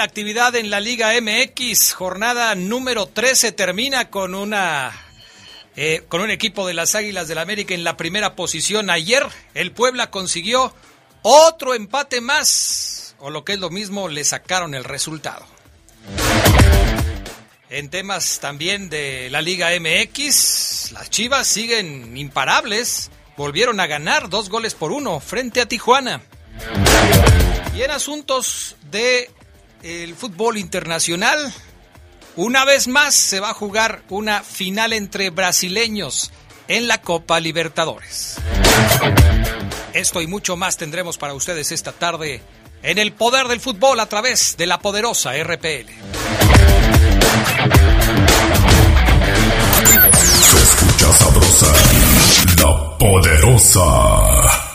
La actividad en la Liga MX, jornada número 13 termina con una eh, con un equipo de las Águilas del América en la primera posición. Ayer el Puebla consiguió otro empate más, o lo que es lo mismo, le sacaron el resultado. En temas también de la Liga MX, las Chivas siguen imparables, volvieron a ganar dos goles por uno frente a Tijuana. Y en asuntos de el fútbol internacional. Una vez más se va a jugar una final entre brasileños en la Copa Libertadores. Esto y mucho más tendremos para ustedes esta tarde en el poder del fútbol a través de la poderosa RPL. Se escucha sabrosa, la poderosa.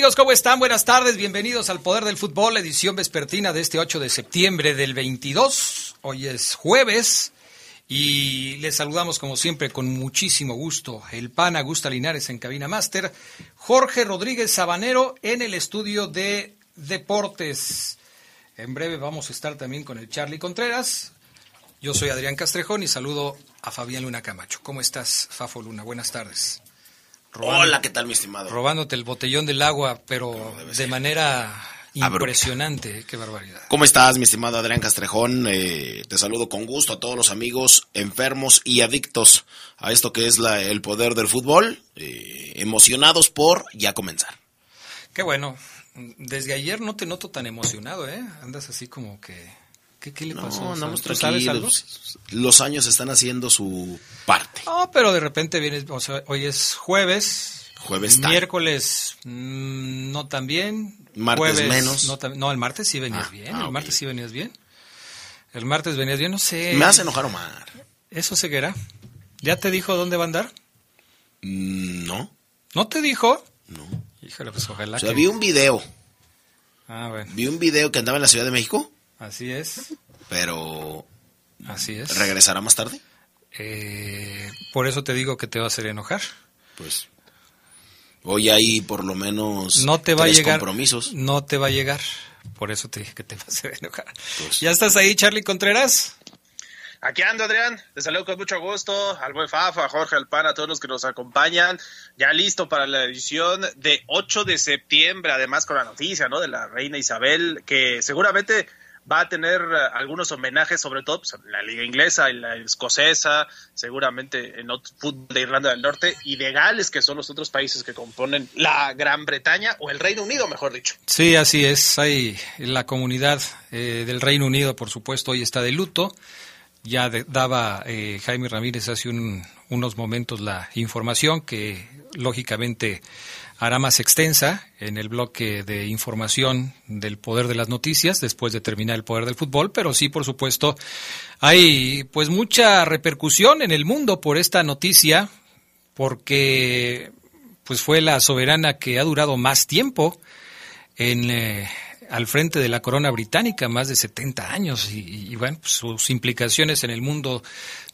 Amigos? ¿Cómo están? Buenas tardes, bienvenidos al Poder del Fútbol, edición vespertina de este 8 de septiembre del 22. Hoy es jueves y les saludamos como siempre con muchísimo gusto. El PAN Augusta Linares en Cabina Máster, Jorge Rodríguez Sabanero en el estudio de Deportes. En breve vamos a estar también con el Charlie Contreras. Yo soy Adrián Castrejón y saludo a Fabián Luna Camacho. ¿Cómo estás, Fafo Luna? Buenas tardes. Robando- Hola, ¿qué tal, mi estimado? robándote el botellón del agua, pero de manera Abrupta. impresionante. Qué barbaridad. ¿Cómo estás, mi estimado Adrián Castrejón? Eh, te saludo con gusto a todos los amigos enfermos y adictos a esto que es la- el poder del fútbol, eh, emocionados por ya comenzar. Qué bueno. Desde ayer no te noto tan emocionado, ¿eh? Andas así como que... ¿Qué, qué le pasó? No, andamos ¿Tú sabes algo? Los años están haciendo su parte. No, pero de repente vienes, o sea, hoy es jueves. Jueves time. Miércoles mm, no tan bien. Martes jueves, menos. No, tan- no, el martes sí venías Ah, bien. ah, el martes sí venías bien. El martes venías bien, no sé. Me hace enojar Omar. Eso ceguera. ¿Ya te dijo dónde va a andar? Mm, No, ¿No te dijo? no. Híjole, pues ojalá O sea, que- vi un video. Ah, bueno. Vi un video que andaba en la Ciudad de México, Así es. pero Así es. regresará más tarde. Eh, por eso te digo que te va a hacer enojar. Pues hoy hay por lo menos No te va a llegar. compromisos. No te va a llegar. Por eso te dije que te va a hacer enojar. Pues- ¿Ya estás ahí, Charlie Contreras? Aquí ando, Adrián. Te saludo con mucho gusto al buen Fafa, a Jorge Alpana, a todos los que nos acompañan. Ya listo para la edición de 8 de septiembre, además con la noticia, ¿no? De la reina Isabel, que seguramente va a tener eh, algunos homenajes, sobre todo pues, la liga inglesa y la escocesa, seguramente en otro fútbol de Irlanda del Norte y de Gales, que son los otros países que componen la Gran Bretaña o el Reino Unido, mejor dicho. Sí, así es. Hay la comunidad eh, del Reino Unido, por supuesto, hoy está de luto. Ya daba eh, Jaime Ramírez hace unos momentos la información que lógicamente hará más extensa en el bloque de información del poder de las noticias después de terminar el poder del fútbol, pero sí, por supuesto, hay pues mucha repercusión en el mundo por esta noticia porque pues fue la soberana que ha durado más tiempo en eh, al frente de la corona británica, más de 70 años, y, bueno, pues, sus implicaciones en el mundo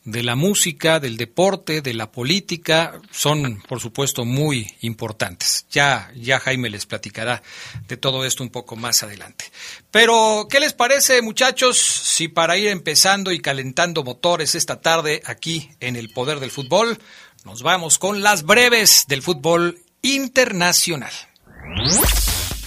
de la música, del deporte, de la política, son por supuesto muy importantes. Ya, ya Jaime les platicará de todo esto un poco más adelante. Pero, ¿qué les parece, muchachos, si para ir empezando y calentando motores esta tarde aquí en el Poder del Fútbol, nos vamos con las breves del fútbol internacional?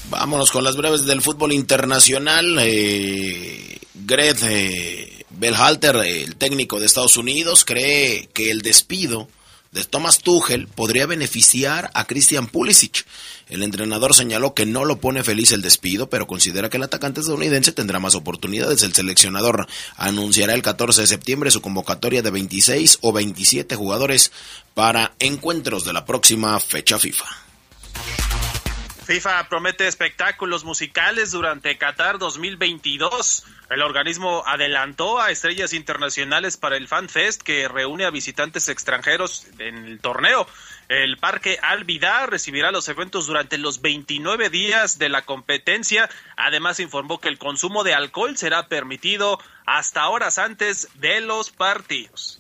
Vámonos con las breves del fútbol internacional. Eh, Greg eh, Belhalter, el técnico de Estados Unidos, cree que el despido de Thomas Tuchel podría beneficiar a Christian Pulisic. El entrenador señaló que no lo pone feliz el despido, pero considera que el atacante estadounidense tendrá más oportunidades. El seleccionador anunciará el 14 de septiembre su convocatoria de 26 o 27 jugadores para encuentros de la próxima fecha FIFA. FIFA promete espectáculos musicales durante Qatar 2022. El organismo adelantó a estrellas internacionales para el Fan Fest que reúne a visitantes extranjeros en el torneo. El Parque Al recibirá los eventos durante los 29 días de la competencia. Además informó que el consumo de alcohol será permitido hasta horas antes de los partidos.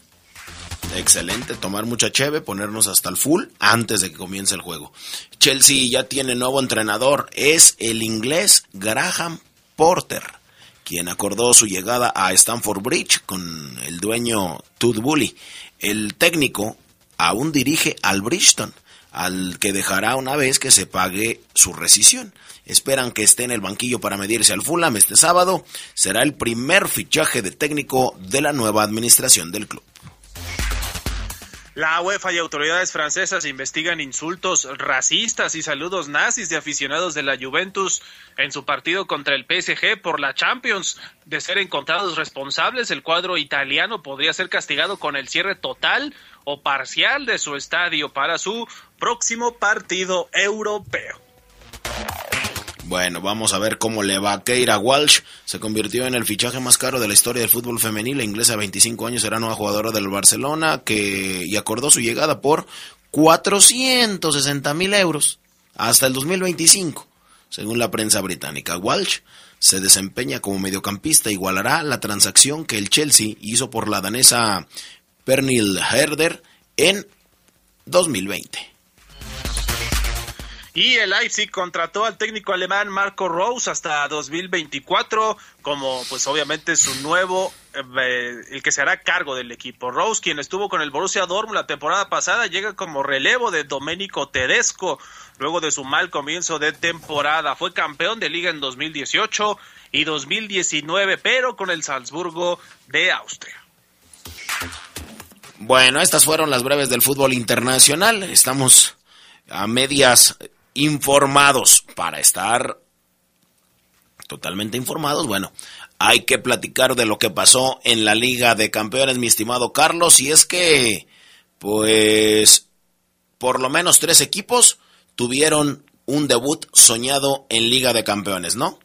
Excelente, tomar mucha cheve, ponernos hasta el full antes de que comience el juego. Chelsea ya tiene nuevo entrenador, es el inglés Graham Porter, quien acordó su llegada a Stamford Bridge con el dueño Todd Bully. El técnico aún dirige al Bridgestone, al que dejará una vez que se pague su rescisión. Esperan que esté en el banquillo para medirse al Fulham este sábado. Será el primer fichaje de técnico de la nueva administración del club. La UEFA y autoridades francesas investigan insultos racistas y saludos nazis de aficionados de la Juventus en su partido contra el PSG por la Champions. De ser encontrados responsables, el cuadro italiano podría ser castigado con el cierre total o parcial de su estadio para su próximo partido europeo. Bueno, vamos a ver cómo le va. Keira Walsh se convirtió en el fichaje más caro de la historia del fútbol femenil. La inglesa de 25 años será nueva jugadora del Barcelona que, y acordó su llegada por 460 mil euros hasta el 2025, según la prensa británica. Walsh se desempeña como mediocampista, igualará la transacción que el Chelsea hizo por la danesa Pernil Herder en 2020. Y el Leipzig contrató al técnico alemán Marco Rose hasta 2024 como pues obviamente su nuevo eh, el que se hará cargo del equipo. Rose, quien estuvo con el Borussia Dortmund la temporada pasada, llega como relevo de Domenico Tedesco luego de su mal comienzo de temporada. Fue campeón de liga en 2018 y 2019, pero con el Salzburgo de Austria. Bueno, estas fueron las breves del fútbol internacional. Estamos a medias informados. Para estar totalmente informados, bueno, hay que platicar de lo que pasó en la Liga de Campeones, mi estimado Carlos, y es que, pues, por lo menos tres equipos tuvieron un debut soñado en Liga de Campeones, ¿no?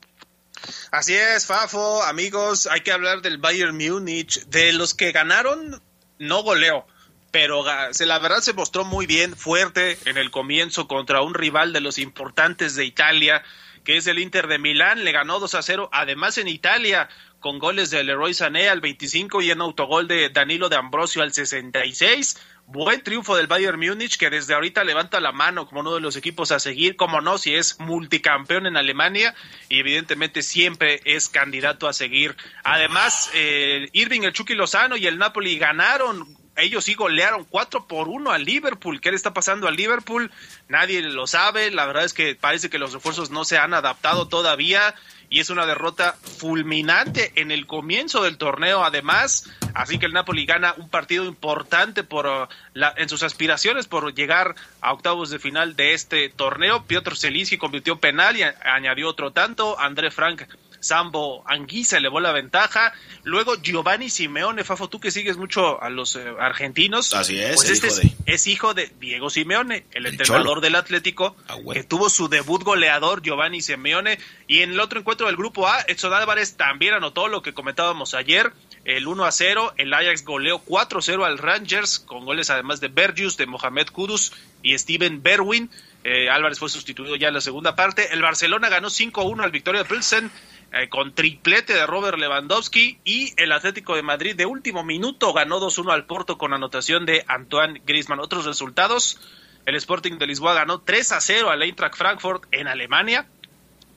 Así es, Fafo, amigos, hay que hablar del Bayern Múnich, de los que ganaron, no goleo pero la verdad se mostró muy bien, fuerte en el comienzo contra un rival de los importantes de Italia, que es el Inter de Milán, le ganó 2 a 0, además en Italia, con goles de Leroy Sané al 25 y en autogol de Danilo de Ambrosio al 66. Buen triunfo del Bayern Múnich que desde ahorita levanta la mano como uno de los equipos a seguir, como no, si es multicampeón en Alemania y evidentemente siempre es candidato a seguir. Además, eh, Irving, el Chucky Lozano y el Napoli ganaron ellos sí golearon 4 por 1 al Liverpool. ¿Qué le está pasando al Liverpool? Nadie lo sabe. La verdad es que parece que los refuerzos no se han adaptado todavía y es una derrota fulminante en el comienzo del torneo además. Así que el Napoli gana un partido importante por uh, la, en sus aspiraciones por llegar a octavos de final de este torneo. Piotr Zelinski convirtió penal y añadió otro tanto. André Frank Sambo Anguisa elevó la ventaja. Luego Giovanni Simeone, Fafo, tú que sigues mucho a los eh, argentinos. Así es, pues este hijo es, de... es, hijo de Diego Simeone, el, El entrenador Cholo. del Atlético, Ah, bueno. que tuvo su debut goleador Giovanni Simeone. Y en el otro encuentro del grupo A, Edson Álvarez también anotó lo que comentábamos ayer. El 1 a 0, el Ajax goleó 4 0 al Rangers, con goles además de Bergius, de Mohamed Kudus y Steven Berwin. Eh, Álvarez fue sustituido ya en la segunda parte. El Barcelona ganó 5-1 al Victoria Pilsen eh, con triplete de Robert Lewandowski y el Atlético de Madrid de último minuto ganó 2-1 al Porto con anotación de Antoine Griezmann. Otros resultados, el Sporting de Lisboa ganó 3-0 al Eintracht Frankfurt en Alemania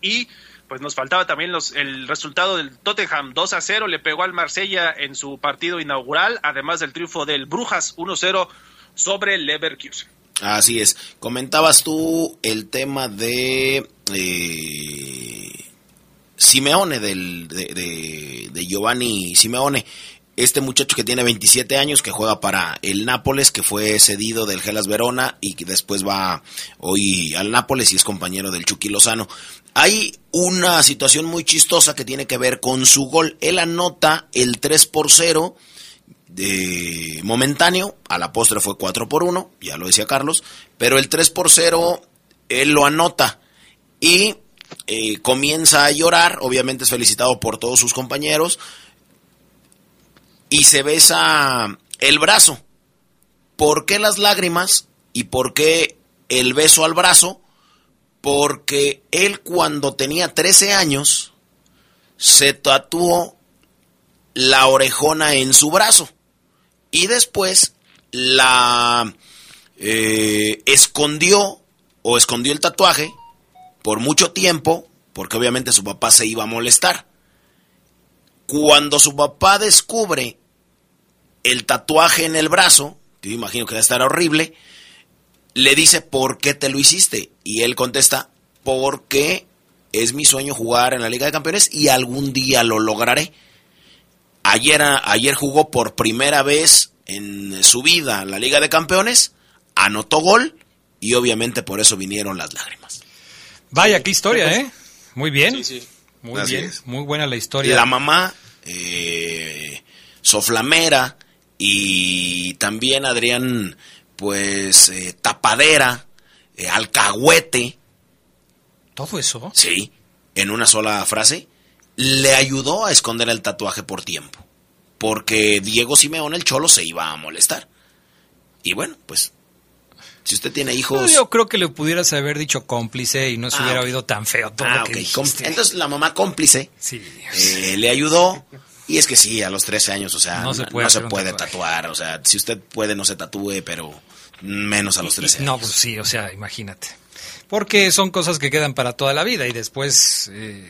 y pues nos faltaba también el resultado del Tottenham 2 a 0, le pegó al Marsella en su partido inaugural, además del triunfo del Brujas 1-0 sobre el Leverkusen. Así es. Comentabas tú el tema de eh, Simeone, del, de, de- Giovanni Simeone. Este muchacho que tiene 27 años, que juega para el Nápoles, que fue cedido del Gelas Verona y que después va hoy al Nápoles y es compañero del Chucky Lozano. Hay una situación muy chistosa que tiene que ver con su gol. Él anota el 3 por 0 de momentáneo, a la postre fue 4 por 1, ya lo decía Carlos, pero el 3 por 0 él lo anota y eh, comienza a llorar, obviamente es felicitado por todos sus compañeros y se besa el brazo. ¿Por qué las lágrimas y por qué el beso al brazo? Porque él cuando tenía 13 años se tatuó la orejona en su brazo y después la eh, escondió o escondió el tatuaje por mucho tiempo porque obviamente su papá se iba a molestar. Cuando su papá descubre el tatuaje en el brazo, yo imagino que va a estar horrible, le dice, ¿por qué te lo hiciste? Y él contesta, porque es mi sueño jugar en la Liga de Campeones y algún día lo lograré. Ayer, ayer jugó por primera vez en su vida en la Liga de Campeones, anotó gol y obviamente por eso vinieron las lágrimas. Vaya, qué historia, ¿eh? Muy bien. Sí, sí. Muy Así bien. es. Muy buena la historia. La mamá, eh, Soflamera y también Adrián, pues, eh, Tapadera, eh, Alcahuete, Todo eso. sí, en una sola frase, le ayudó a esconder el tatuaje por tiempo. Porque Diego Simeón, el cholo, se iba a molestar. Y bueno, pues, si usted tiene hijos... Yo creo que le pudieras haber dicho cómplice y no se Ah, hubiera ok. oído tan feo todo Ah, lo que ok. dijiste. Com- Entonces la mamá cómplice Sí. eh, le ayudó. Y es que sí, a los 13 años, o sea, No no se puede tatuar. O sea, si usted puede, no se tatúe, pero menos a los 13 No, años. pues sí, o sea, imagínate. Porque son cosas que quedan para toda la vida y después eh,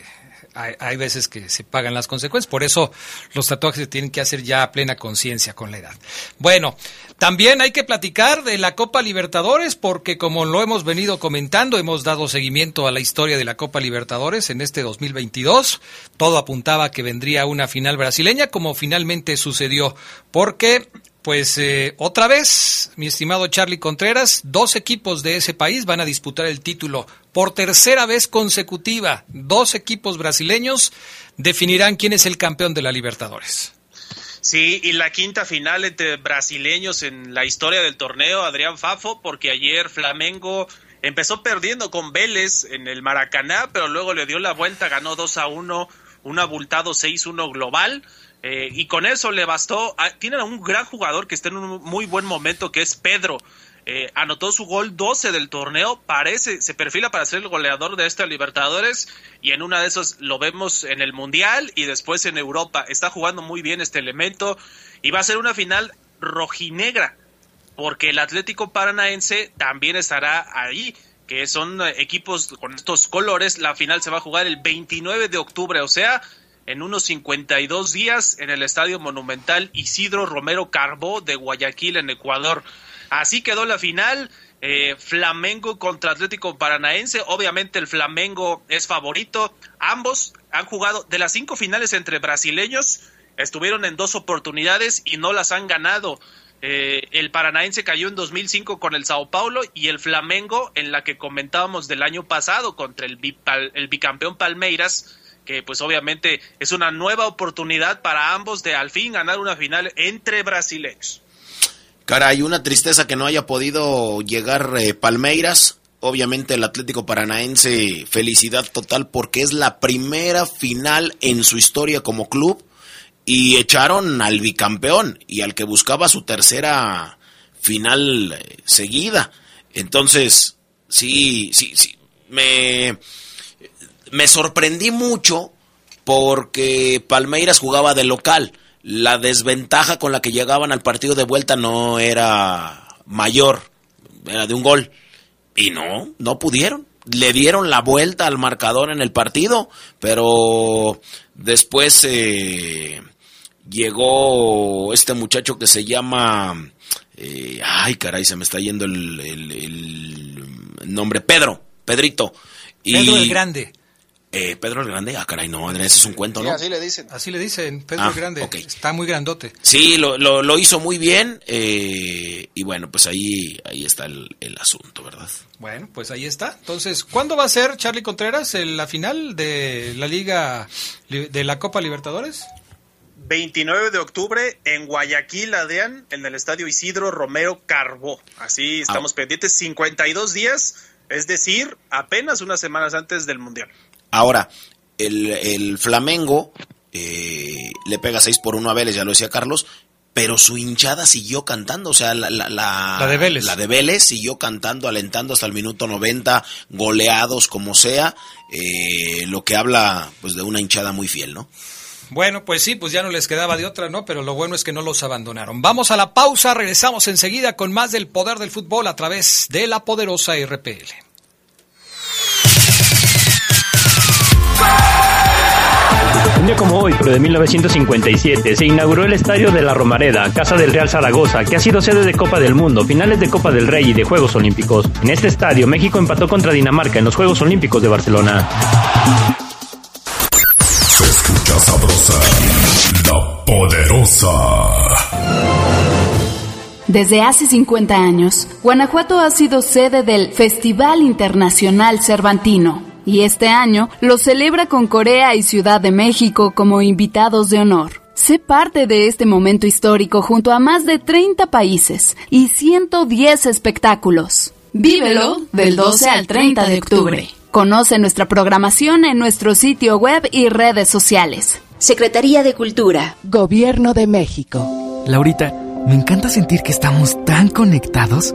hay, hay veces que se pagan las consecuencias. Por eso los tatuajes se tienen que hacer ya a plena conciencia con la edad. Bueno, también hay que platicar de la Copa Libertadores porque como lo hemos venido comentando, hemos dado seguimiento a la historia de la Copa Libertadores en este 2022. Todo apuntaba que vendría una final brasileña como finalmente sucedió porque pues eh, otra vez, mi estimado Charlie Contreras, dos equipos de ese país van a disputar el título por tercera vez consecutiva. Dos equipos brasileños definirán quién es el campeón de la Libertadores. Sí, y la quinta final entre brasileños en la historia del torneo, Adrián Fafo, porque ayer Flamengo empezó perdiendo con Vélez en el Maracaná, pero luego le dio la vuelta, ganó 2 a 1, un abultado 6-1 global. eh, y con eso le bastó. a- tienen a un gran jugador que está en un muy buen momento, que es Pedro. Eh, anotó su gol 12 del torneo, parece, se perfila para ser el goleador de esta Libertadores y en una de esas lo vemos en el Mundial y después en Europa. Está jugando muy bien este elemento y va a ser una final rojinegra porque el Atlético Paranaense también estará ahí que son equipos con estos colores. La final se va a jugar el 29 de octubre, o sea, en unos 52 días en el Estadio Monumental Isidro Romero Carbó de Guayaquil, en Ecuador. Así quedó la final. Eh, Flamengo contra Atlético Paranaense. Obviamente el Flamengo es favorito. Ambos han jugado de las cinco finales entre brasileños. Estuvieron en dos oportunidades y no las han ganado. Eh, el Paranaense cayó en 2005 con el Sao Paulo y el Flamengo en la que comentábamos del año pasado contra el, el bicampeón Palmeiras que pues obviamente es una nueva oportunidad para ambos de al fin ganar una final entre brasileños. Caray, una tristeza que no haya podido llegar eh, Palmeiras. Obviamente el Atlético Paranaense, felicidad total porque es la primera final en su historia como club y echaron al bicampeón y al que buscaba su tercera final eh, seguida. Entonces, sí, sí, sí, me, me sorprendí mucho porque Palmeiras jugaba de local la desventaja con la que llegaban al partido de vuelta no era mayor, era de un gol. Y no, no pudieron. Le dieron la vuelta al marcador en el partido, pero después eh, llegó este muchacho que se llama... Eh, ay, caray, se me está yendo el, el, nombre. Pedro, Pedrito. Pedro el Grande. Eh, Pedro el Grande, ah, caray, no, ese es un cuento, ¿no? así le dicen. Así le dicen, Pedro el ah, Grande. Está muy grandote. Sí, lo, lo, hizo muy bien. Eh, y bueno, pues ahí, ahí está el, asunto, ¿verdad? Bueno, pues ahí está. Entonces, ¿cuándo va a ser, Charlie Contreras, la final de la Liga de la Copa Libertadores? 29 de octubre en Guayaquil, Adean, en el estadio Isidro Romero Carbó. Así estamos ah. pendientes, 52 días, es decir, apenas unas semanas antes del Mundial. Ahora, el, Flamengo eh, le pega 6 por 1 a Vélez, ya lo decía Carlos, pero su hinchada siguió cantando, o sea, la, la, la, de Vélez. La de Vélez siguió cantando, alentando hasta el minuto 90, goleados como sea, eh, lo que habla pues de una hinchada muy fiel, ¿no? Bueno, pues sí, pues ya no les quedaba de otra, ¿no? Pero lo bueno es que no los abandonaron. Vamos a la pausa, regresamos enseguida con más del poder del fútbol a través de la poderosa RPL. Un día como hoy, pero de 1957, se inauguró el Estadio de la Romareda, Casa del Real Zaragoza, que ha sido sede de Copa del Mundo, finales de Copa del Rey y de Juegos Olímpicos. En este estadio, México empató contra Dinamarca en los Juegos Olímpicos de Barcelona. Se escucha sabrosa, la poderosa. Desde hace 50 años, Guanajuato ha sido sede del Festival Internacional Cervantino y este año lo celebra con Corea y Ciudad de México como invitados de honor. Sé parte de este momento histórico junto a más de 30 países y 110 espectáculos. Vívelo del 12 al 30 de octubre. Conoce nuestra programación en nuestro sitio web y redes sociales. Secretaría de Cultura. Gobierno de México. Laurita, me encanta sentir que estamos tan conectados.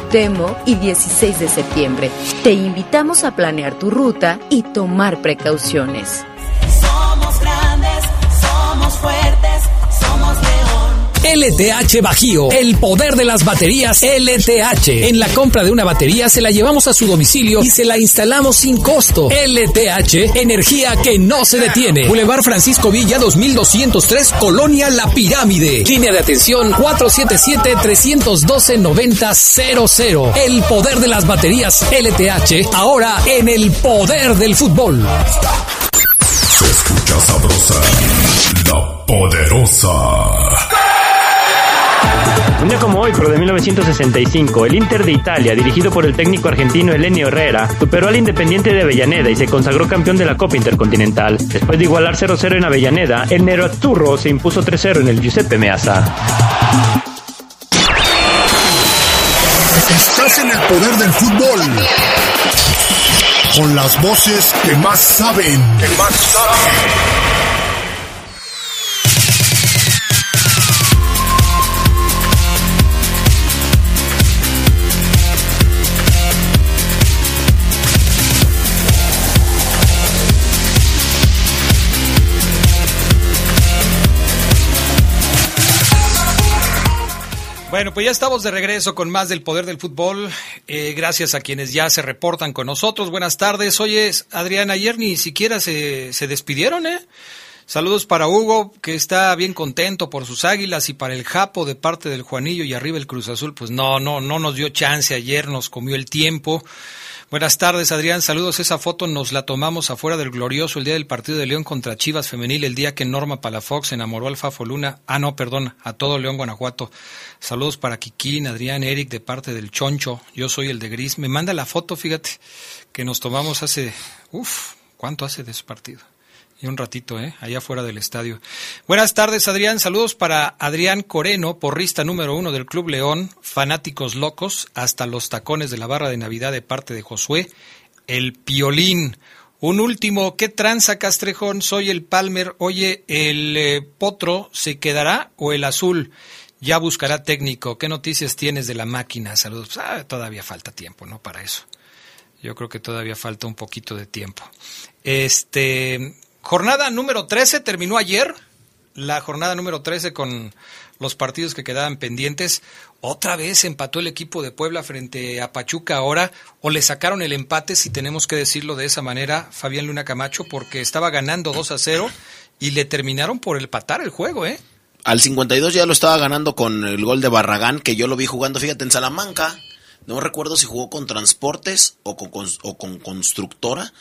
Temo y 16 de septiembre. Te invitamos a planear tu ruta y tomar precauciones. Somos grandes, somos fuertes. LTH Bajío, el poder de las baterías LTH. En la compra de una batería se la llevamos a su domicilio y se la instalamos sin costo. LTH, energía que no se detiene. Boulevard Francisco Villa 2203, Colonia La Pirámide. Línea de atención 477-312-9000. El poder de las baterías LTH, ahora en el poder del fútbol. Se escucha sabrosa, la poderosa. Un día como hoy, pero de 1965, el Inter de Italia, dirigido por el técnico argentino Elenio Herrera, superó al Independiente de Avellaneda y se consagró campeón de la Copa Intercontinental. Después de igualar 0-0 en Avellaneda, el Nerazzurro se impuso 3-0 en el Giuseppe Meazza. Estás en el poder del fútbol. Con las voces que más saben. Que más saben. Bueno, pues ya estamos de regreso con más del poder del fútbol. Eh, gracias a quienes ya se reportan con nosotros. Buenas tardes. Oye, Adrián, ayer ni siquiera se, se despidieron, ¿eh? Saludos para Hugo, que está bien contento por sus águilas, y para el Japo de parte del Juanillo y arriba el Cruz Azul. Pues no, no, no nos dio chance ayer, nos comió el tiempo. Buenas tardes, Adrián. Saludos. Esa foto nos la tomamos afuera del glorioso el día del partido de León contra Chivas Femenil, el día que Norma Palafox enamoró al Fafo Luna. Ah, no, perdón, a todo León, Guanajuato. Saludos para Kikín, Adrián, Eric, de parte del Choncho. Yo soy el de Gris. Me manda la foto, fíjate, que nos tomamos hace. Uf, ¿cuánto hace de ese partido? Y un ratito, ¿eh? allá fuera del estadio. Buenas tardes, Adrián. Saludos para Adrián Coreno, porrista número uno del Club León, fanáticos locos, hasta los tacones de la barra de Navidad de parte de Josué, el Piolín. Un último, ¿qué tranza, Castrejón? Soy el Palmer. Oye, ¿el eh, potro se quedará o el azul? Ya buscará técnico. ¿Qué noticias tienes de la máquina? Saludos. Ah, todavía falta tiempo, ¿no? Para eso. Yo creo que todavía falta un poquito de tiempo. Este, Jornada número 13 terminó ayer. La jornada número 13 con los partidos que quedaban pendientes. Otra vez empató el equipo de Puebla frente a Pachuca ahora, o le sacaron el empate, si tenemos que decirlo de esa manera, Fabián Luna Camacho, porque estaba ganando 2 a 0 y le terminaron por empatar el juego, ¿eh? Al 52 ya lo estaba ganando con el gol de Barragán, que yo lo vi jugando, fíjate, en Salamanca. No recuerdo si jugó con Transportes o con, o con Constructora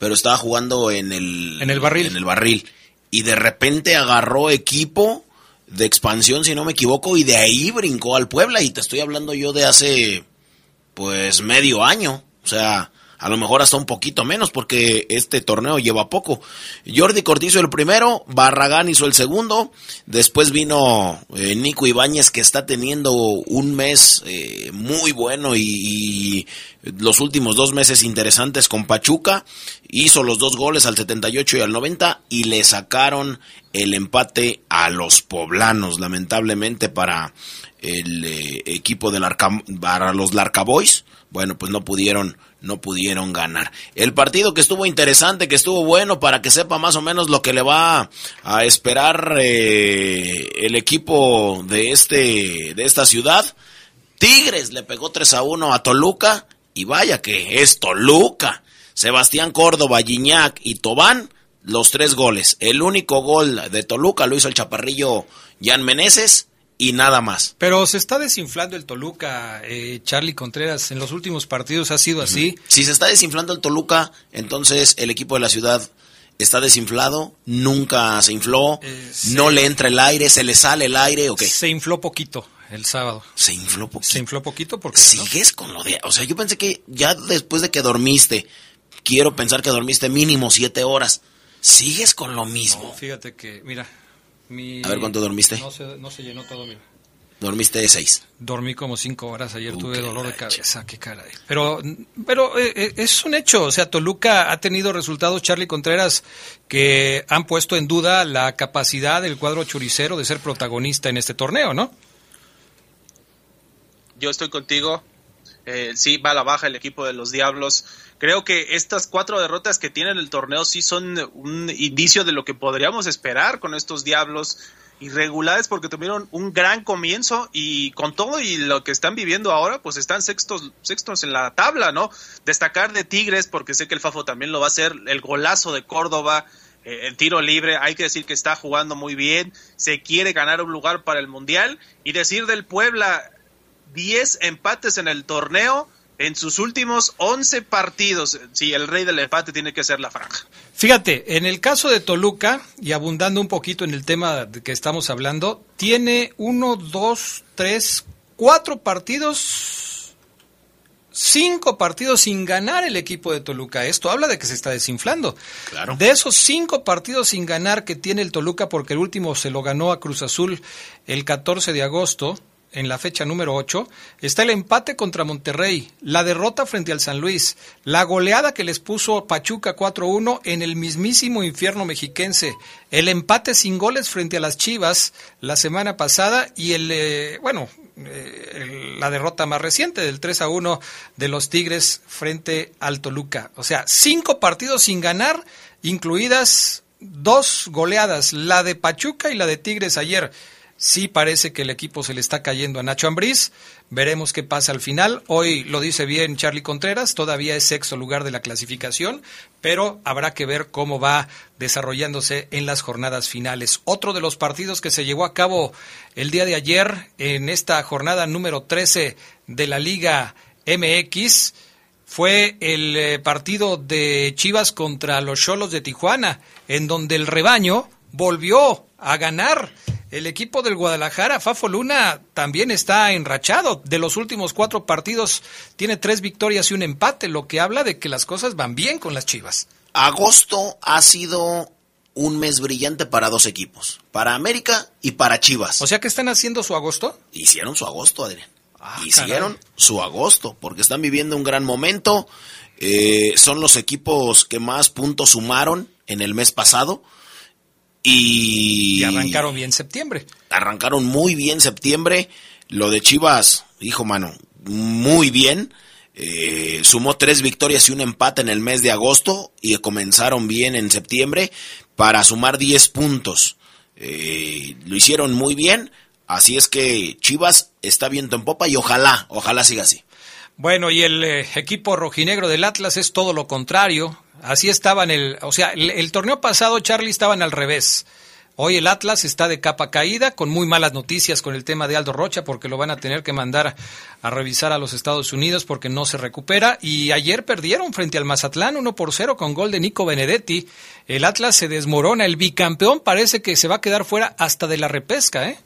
pero estaba jugando en el, en el barril. En el barril. Y de repente agarró equipo de expansión, si no me equivoco, y de ahí brincó al Puebla. Y te estoy hablando yo de hace, pues, medio año. O sea, a lo mejor hasta un poquito menos porque este torneo lleva poco. Jordi Cortizo el primero, Barragán hizo el segundo, después vino eh, Nico Ibáñez que está teniendo un mes eh, muy bueno y, los últimos dos meses interesantes con Pachuca, hizo los dos goles al 78 y al 90 y le sacaron el empate a los poblanos, lamentablemente para el eh, equipo de para los Larcaboys, bueno, pues no pudieron no pudieron ganar. El partido que estuvo interesante, que estuvo bueno para que sepa más o menos lo que le va a esperar eh, el equipo de este de esta ciudad. Tigres le pegó 3 a 1 a Toluca y vaya que es Toluca. Sebastián Córdoba, Giñac y Tobán los tres goles. El único gol de Toluca lo hizo el chaparrillo Jan Meneses y nada más. Pero se está desinflando el Toluca, eh, Charlie Contreras, en los últimos partidos ha sido así. Si se está desinflando el Toluca, entonces el equipo de la ciudad está desinflado, nunca se infló, eh, no le entra el aire, se le sale el aire, ¿o qué? Se infló poquito el sábado. Se infló poquito. Se infló poquito porque... Sigues con lo de... O sea, yo pensé que ya después de que dormiste, quiero pensar que dormiste mínimo siete horas, sigues con lo mismo. fíjate que, mira, a ver cuánto dormiste. No se, no se llenó todo, mira. Dormiste de seis. Dormí como cinco horas. Ayer tuve dolor de cabeza. Qué caray. Pero, pero eh, eh, es un hecho. O sea, Toluca ha tenido resultados, Charlie Contreras, que han puesto en duda la capacidad del cuadro churicero de ser protagonista en este torneo, ¿no? Yo estoy contigo. Eh, sí, va a la baja el equipo de los Diablos. Creo que estas cuatro derrotas que tienen el torneo sí son un indicio de lo que podríamos esperar con estos Diablos irregulares porque tuvieron un gran comienzo y con todo y lo que están viviendo ahora, pues están sextos, sextos en la tabla, ¿no? Destacar de Tigres, porque sé que el Fafo también lo va a hacer, el golazo de Córdoba, eh, el tiro libre, hay que decir que está jugando muy bien, se quiere ganar un lugar para el Mundial y decir del Puebla 10 empates en el torneo en sus últimos 11 partidos. Sí, el rey del empate tiene que ser la franja. Fíjate, en el caso de Toluca, y abundando un poquito en el tema de que estamos hablando, tiene uno, dos, tres, cuatro partidos, cinco partidos sin ganar el equipo de Toluca. Esto habla de que se está desinflando. Claro. De esos cinco partidos sin ganar que tiene el Toluca, porque el último se lo ganó a Cruz Azul el 14 de agosto, en la fecha número 8, está el empate contra Monterrey, la derrota frente al San Luis, la goleada que les puso Pachuca 4-1 en el mismísimo infierno mexiquense, el empate sin goles frente a las Chivas la semana pasada y el, eh, bueno, eh, la derrota más reciente del 3-1 de los Tigres frente al Toluca. O sea, cinco partidos sin ganar, incluidas dos goleadas, la de Pachuca y la de Tigres ayer. Sí parece que el equipo se le está cayendo a Nacho Ambriz. Veremos qué pasa al final. Hoy lo dice bien Charlie Contreras, todavía es sexto lugar de la clasificación, pero habrá que ver cómo va desarrollándose en las jornadas finales. Otro de los partidos que se llevó a cabo el día de ayer en esta jornada número 13 de la Liga MX fue el eh, partido de Chivas contra los Cholos de Tijuana, en donde el rebaño volvió a ganar. El equipo del Guadalajara, Fafo Luna, también está enrachado. De los últimos cuatro partidos tiene tres victorias y un empate, lo que habla de que las cosas van bien con las Chivas. Agosto ha sido un mes brillante para dos equipos, para América y para Chivas. O sea que están haciendo su agosto. Hicieron su agosto, Adrián. Ah, Hicieron su agosto, porque están viviendo un gran momento. Eh, son los equipos que más puntos sumaron en el mes pasado. Y, Y arrancaron bien septiembre. arrancaron muy bien septiembre. Lo de Chivas, hijo mano, muy bien. Eh, sumó tres victorias y un empate en el mes de agosto y comenzaron bien en septiembre para sumar 10 puntos. Eh, lo hicieron muy bien, así es que Chivas está viento en popa y ojalá, ojalá siga así. Bueno, y el eh, equipo rojinegro del Atlas es todo lo contrario. Así estaban el, o sea, el, torneo pasado Charlie estaban al revés. Hoy el Atlas está de capa caída, con muy malas noticias con el tema de Aldo Rocha, porque lo van a tener que mandar a revisar a los Estados Unidos porque no se recupera. Y ayer perdieron frente al Mazatlán 1 por 0 con gol de Nico Benedetti. El Atlas se desmorona, el bicampeón parece que se va a quedar fuera hasta de la repesca, ¿eh?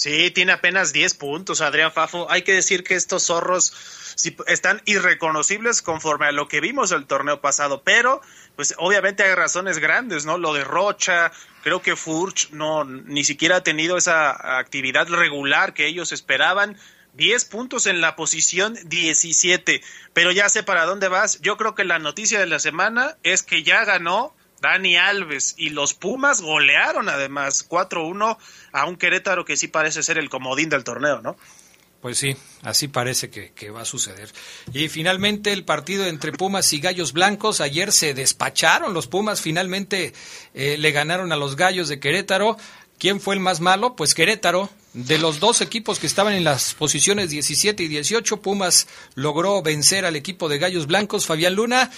Sí, tiene apenas 10 puntos, Adrián Fafo. Hay que decir que estos zorros sí, están irreconocibles conforme a lo que vimos el torneo pasado, pero pues obviamente hay razones grandes, ¿no? Lo de Rocha, creo que Furch no ni siquiera ha tenido esa actividad regular que ellos esperaban. 10 puntos en la posición 17, pero ya sé para dónde vas. Yo creo que la noticia de la semana es que ya ganó Dani Alves y los Pumas golearon además 4-1 a un Querétaro que sí parece ser el comodín del torneo, ¿no? Pues sí, así parece que, va a suceder. Y finalmente el partido entre Pumas y Gallos Blancos, ayer se despacharon los Pumas, finalmente eh, le ganaron a los Gallos de Querétaro. ¿Quién fue el más malo? Pues Querétaro. De los dos equipos que estaban en las posiciones 17 y 18, Pumas logró vencer al equipo de Gallos Blancos, Fabián Luna.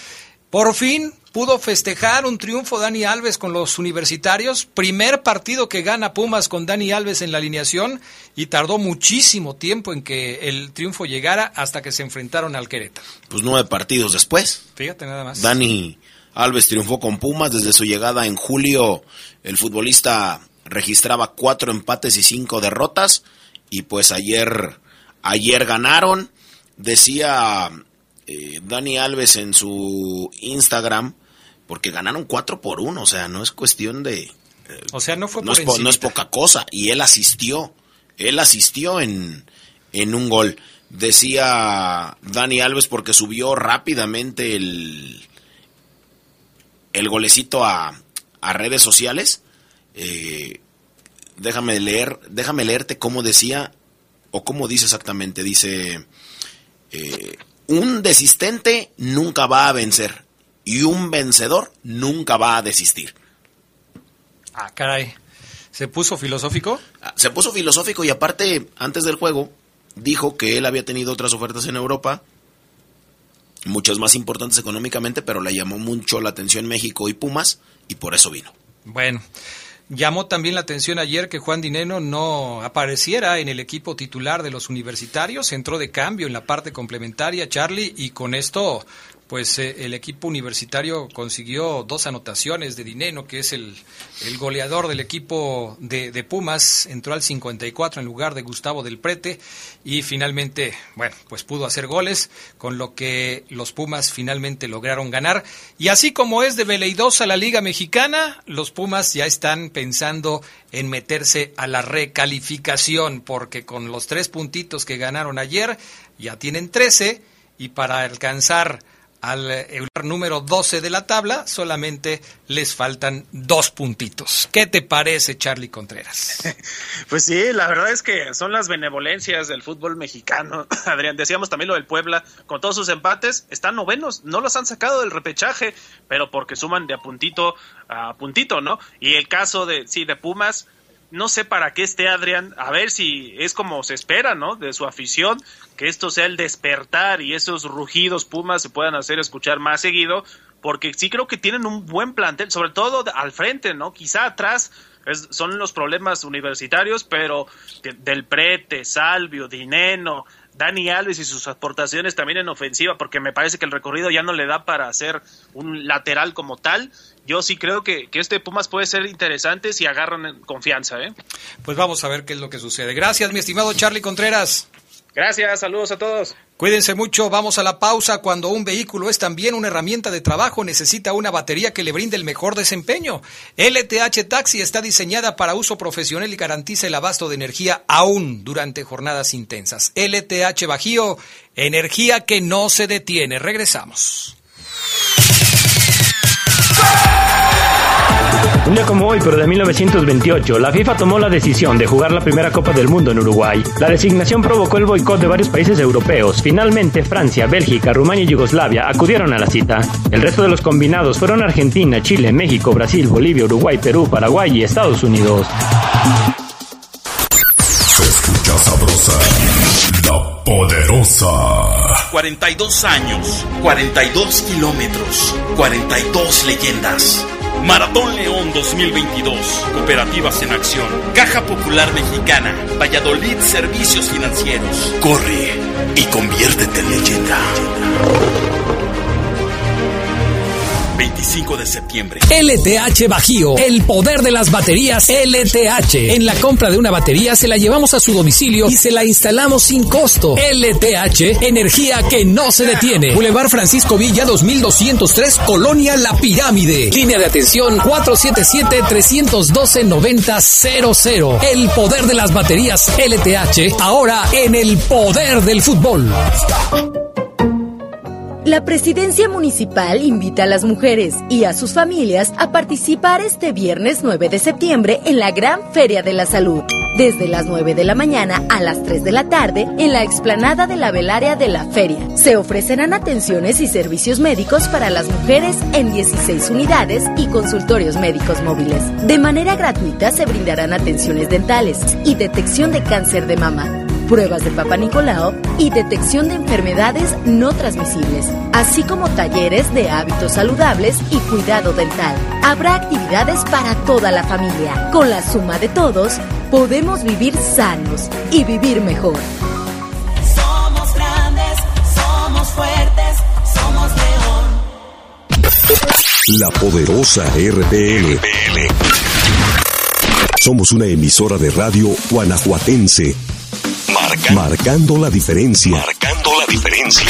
Por fin pudo festejar un triunfo Dani Alves con los universitarios. Primer partido que gana Pumas con Dani Alves en la alineación y tardó muchísimo tiempo en que el triunfo llegara hasta que se enfrentaron al Querétaro. Pues nueve partidos después. Fíjate nada más. Dani Alves triunfó con Pumas desde su llegada en julio. El futbolista registraba cuatro empates y cinco derrotas y pues ayer ayer ganaron. Decía eh, Dani Alves en su Instagram, porque ganaron 4 por 1, o sea, no es cuestión de... Eh, o sea, no fue no, es po no, es poca cosa, y él asistió, él asistió en, en un gol. Decía Dani Alves porque subió rápidamente el, el golecito a, a redes sociales. Eh, déjame leer, déjame leerte cómo decía, o cómo dice exactamente, dice... eh, un desistente nunca va a vencer y un vencedor nunca va a desistir. Ah, caray. ¿Se puso filosófico? Ah, Se puso filosófico y aparte, antes del juego, dijo que él había tenido otras ofertas en Europa, muchas más importantes económicamente, pero le llamó mucho la atención México y Pumas y por eso vino. Bueno, llamó también la atención ayer que Juan Dineno no apareciera en el equipo titular de los universitarios, entró de cambio en la parte complementaria Charlie y con esto pues eh, el equipo universitario consiguió dos anotaciones de Dineno, que es el, goleador del equipo de, de, Pumas, entró al 54 en lugar de Gustavo del Prete y finalmente, bueno, pues pudo hacer goles, con lo que los Pumas finalmente lograron ganar. Y así como es de veleidosa la Liga Mexicana, los Pumas ya están pensando en meterse a la recalificación, porque con los tres puntitos que ganaron ayer, ya tienen 13 y para alcanzar al lugar número 12 de la tabla, solamente les faltan dos puntitos. ¿Qué te parece, Charlie Contreras? Pues sí, la verdad es que son las benevolencias del fútbol mexicano. Adrián, decíamos también lo del Puebla, con todos sus empates, están novenos, no los han sacado del repechaje, pero porque suman de a puntito a puntito, ¿no? Y el caso de, sí, de Pumas, no sé para qué esté Adrián, a ver si es como se espera, ¿no? De su afición, que esto sea el despertar y esos rugidos Pumas se puedan hacer escuchar más seguido, porque sí creo que tienen un buen plantel, sobre todo al frente, ¿no? Quizá atrás es, son los problemas universitarios, pero de, del Prete, Salvio, Dineno, Dani Alves y sus aportaciones también en ofensiva, porque me parece que el recorrido ya no le da para hacer un lateral como tal. Yo sí creo que, que este Pumas puede ser interesante si agarran confianza. ¿eh? Pues vamos a ver qué es lo que sucede. Gracias, mi estimado Charlie Contreras. Gracias, saludos a todos. Cuídense mucho, vamos a la pausa. Cuando un vehículo es también una herramienta de trabajo, necesita una batería que le brinde el mejor desempeño. LTH Taxi está diseñada para uso profesional y garantiza el abasto de energía aún durante jornadas intensas. LTH Bajío, energía que no se detiene. Regresamos. Un día como hoy, pero de 1928, la FIFA tomó la decisión de jugar la primera Copa del Mundo en Uruguay. La designación provocó el boicot de varios países europeos. Finalmente, Francia, Bélgica, Rumania y Yugoslavia acudieron a la cita. El resto de los combinados fueron Argentina, Chile, México, Brasil, Bolivia, Uruguay, Perú, Paraguay y Estados Unidos. Se escucha sabrosa, la poderosa. 42 años, 42 kilómetros, 42 leyendas. Maratón León 2022. Cooperativas en acción. Caja Popular Mexicana. Valladolid Servicios Financieros. Corre y conviértete en leyenda. 25 de septiembre. LTH Bajío, el poder de las baterías LTH. En la compra de una batería se la llevamos a su domicilio y se la instalamos sin costo. LTH, energía que no se detiene. Boulevard Francisco Villa 2203, Colonia La Pirámide. Línea de atención 477-312-9000. El poder de las baterías LTH, ahora en el poder del fútbol. La presidencia municipal invita a las mujeres y a sus familias a participar este viernes 9 de septiembre en la Gran Feria de la Salud. Desde las 9 de la mañana a las 3 de la tarde en la explanada de la velaria de la feria. Se ofrecerán atenciones y servicios médicos para las mujeres en 16 unidades y consultorios médicos móviles. De manera gratuita se brindarán atenciones dentales y detección de cáncer de mama pruebas de Papa Nicolau y detección de enfermedades no transmisibles, así como talleres de hábitos saludables y cuidado dental. Habrá actividades para toda la familia. Con la suma de todos, podemos vivir sanos y vivir mejor. Somos grandes, somos fuertes, somos león. La poderosa RPL. Somos una emisora de radio guanajuatense. Marcando la diferencia. Marcando la diferencia.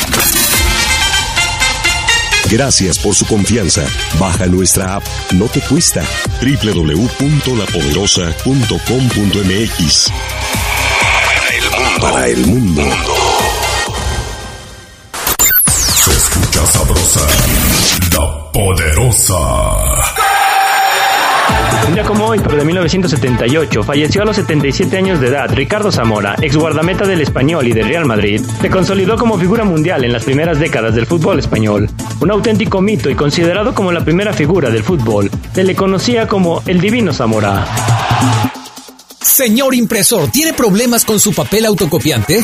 Gracias por su confianza. Baja nuestra app. No te cuesta. www.lapoderosa.com.mx. Para el mundo. Para el mundo. Se escucha sabrosa. La poderosa. Un día como hoy, pero de 1978, falleció a los 77 años de edad Ricardo Zamora, ex guardameta del Español y del Real Madrid. Se consolidó como figura mundial en las primeras décadas del fútbol español. Un auténtico mito y considerado como la primera figura del fútbol. Se le conocía como el Divino Zamora. Señor impresor, ¿tiene problemas con su papel autocopiante?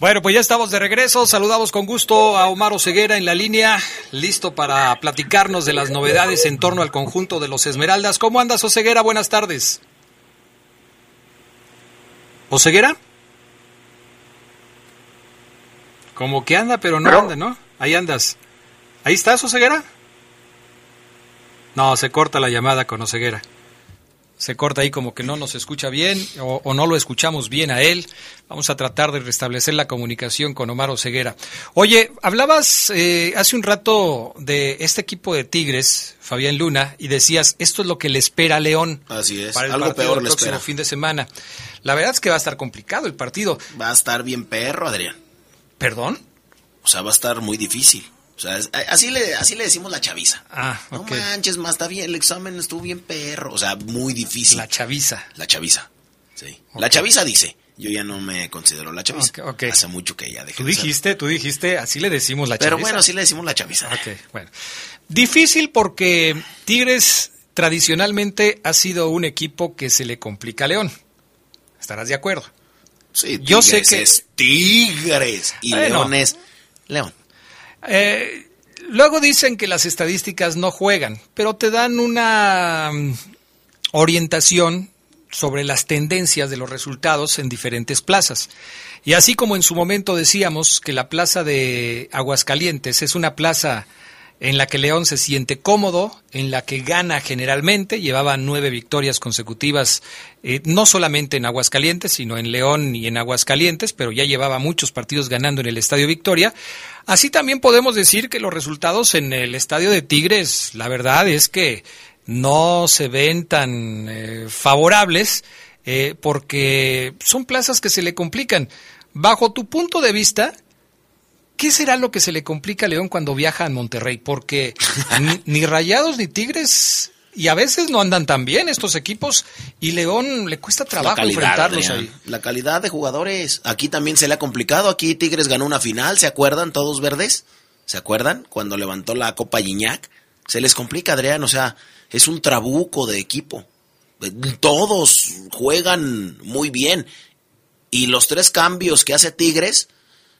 Bueno, pues ya estamos de regreso. Saludamos con gusto a Omar Oseguera en la línea, listo para platicarnos de las novedades en torno al conjunto de los Esmeraldas. ¿Cómo andas, Oseguera? Buenas tardes. ¿Oseguera? Como que anda, pero no anda, ¿no? Ahí andas. ¿Ahí estás, Oseguera? No, se corta la llamada con Oseguera se corta ahí como que no nos escucha bien o, o, no lo escuchamos bien a él. Vamos a tratar de restablecer la comunicación con Omar Oseguera. Oye, hablabas eh, hace un rato de este equipo de Tigres, Fabián Luna, y decías, esto es lo que le espera a León Así es, para el algo peor del le próximo espera. fin de semana. La verdad es que va a estar complicado el partido. Va a estar bien perro, Adrián. ¿Perdón? O sea, va a estar muy difícil. O sea, así le, así le decimos la chaviza. Ah, No manches, más está bien, el examen estuvo bien perro. O sea, muy difícil. La chaviza. La chaviza, sí. La chaviza dice, yo ya no me considero la chaviza. Hace mucho que ya dejé Tú de dijiste, tú dijiste, así le decimos la Pero chaviza. bueno, sí le decimos la chaviza. Ok, bueno. Difícil porque Tigres tradicionalmente ha sido un equipo que se le complica a León. ¿Estarás de acuerdo? Sí, Yo sé que- es Tigres y Bueno. León es León. Eh, luego dicen que las estadísticas no juegan, pero te dan una mm, orientación sobre las tendencias de los resultados en diferentes plazas. Y así como en su momento decíamos que la plaza de Aguascalientes es una plaza en la que León se siente cómodo, en la que gana generalmente, llevaba nueve victorias consecutivas, eh, no solamente en Aguascalientes, sino en León y en Aguascalientes, pero ya llevaba muchos partidos ganando en el Estadio Victoria. Así también podemos decir que los resultados en el Estadio de Tigres, la verdad es que no se ven tan eh, favorables eh, porque son plazas que se le complican. Bajo tu punto de vista, ¿qué será lo que se le complica a León cuando viaja a Monterrey? Porque ni, ni Rayados ni Tigres y a veces no andan tan bien estos equipos y León le cuesta trabajo enfrentarlos Adrián, ahí. La calidad de jugadores. Aquí también se le ha complicado. Aquí Tigres ganó una final, ¿se acuerdan? Todos verdes. ¿Se acuerdan? Cuando levantó la Copa Gignac. Se les complica, Adrián. O sea, es un trabuco de equipo. Todos juegan muy bien. Y los tres cambios que hace Tigres,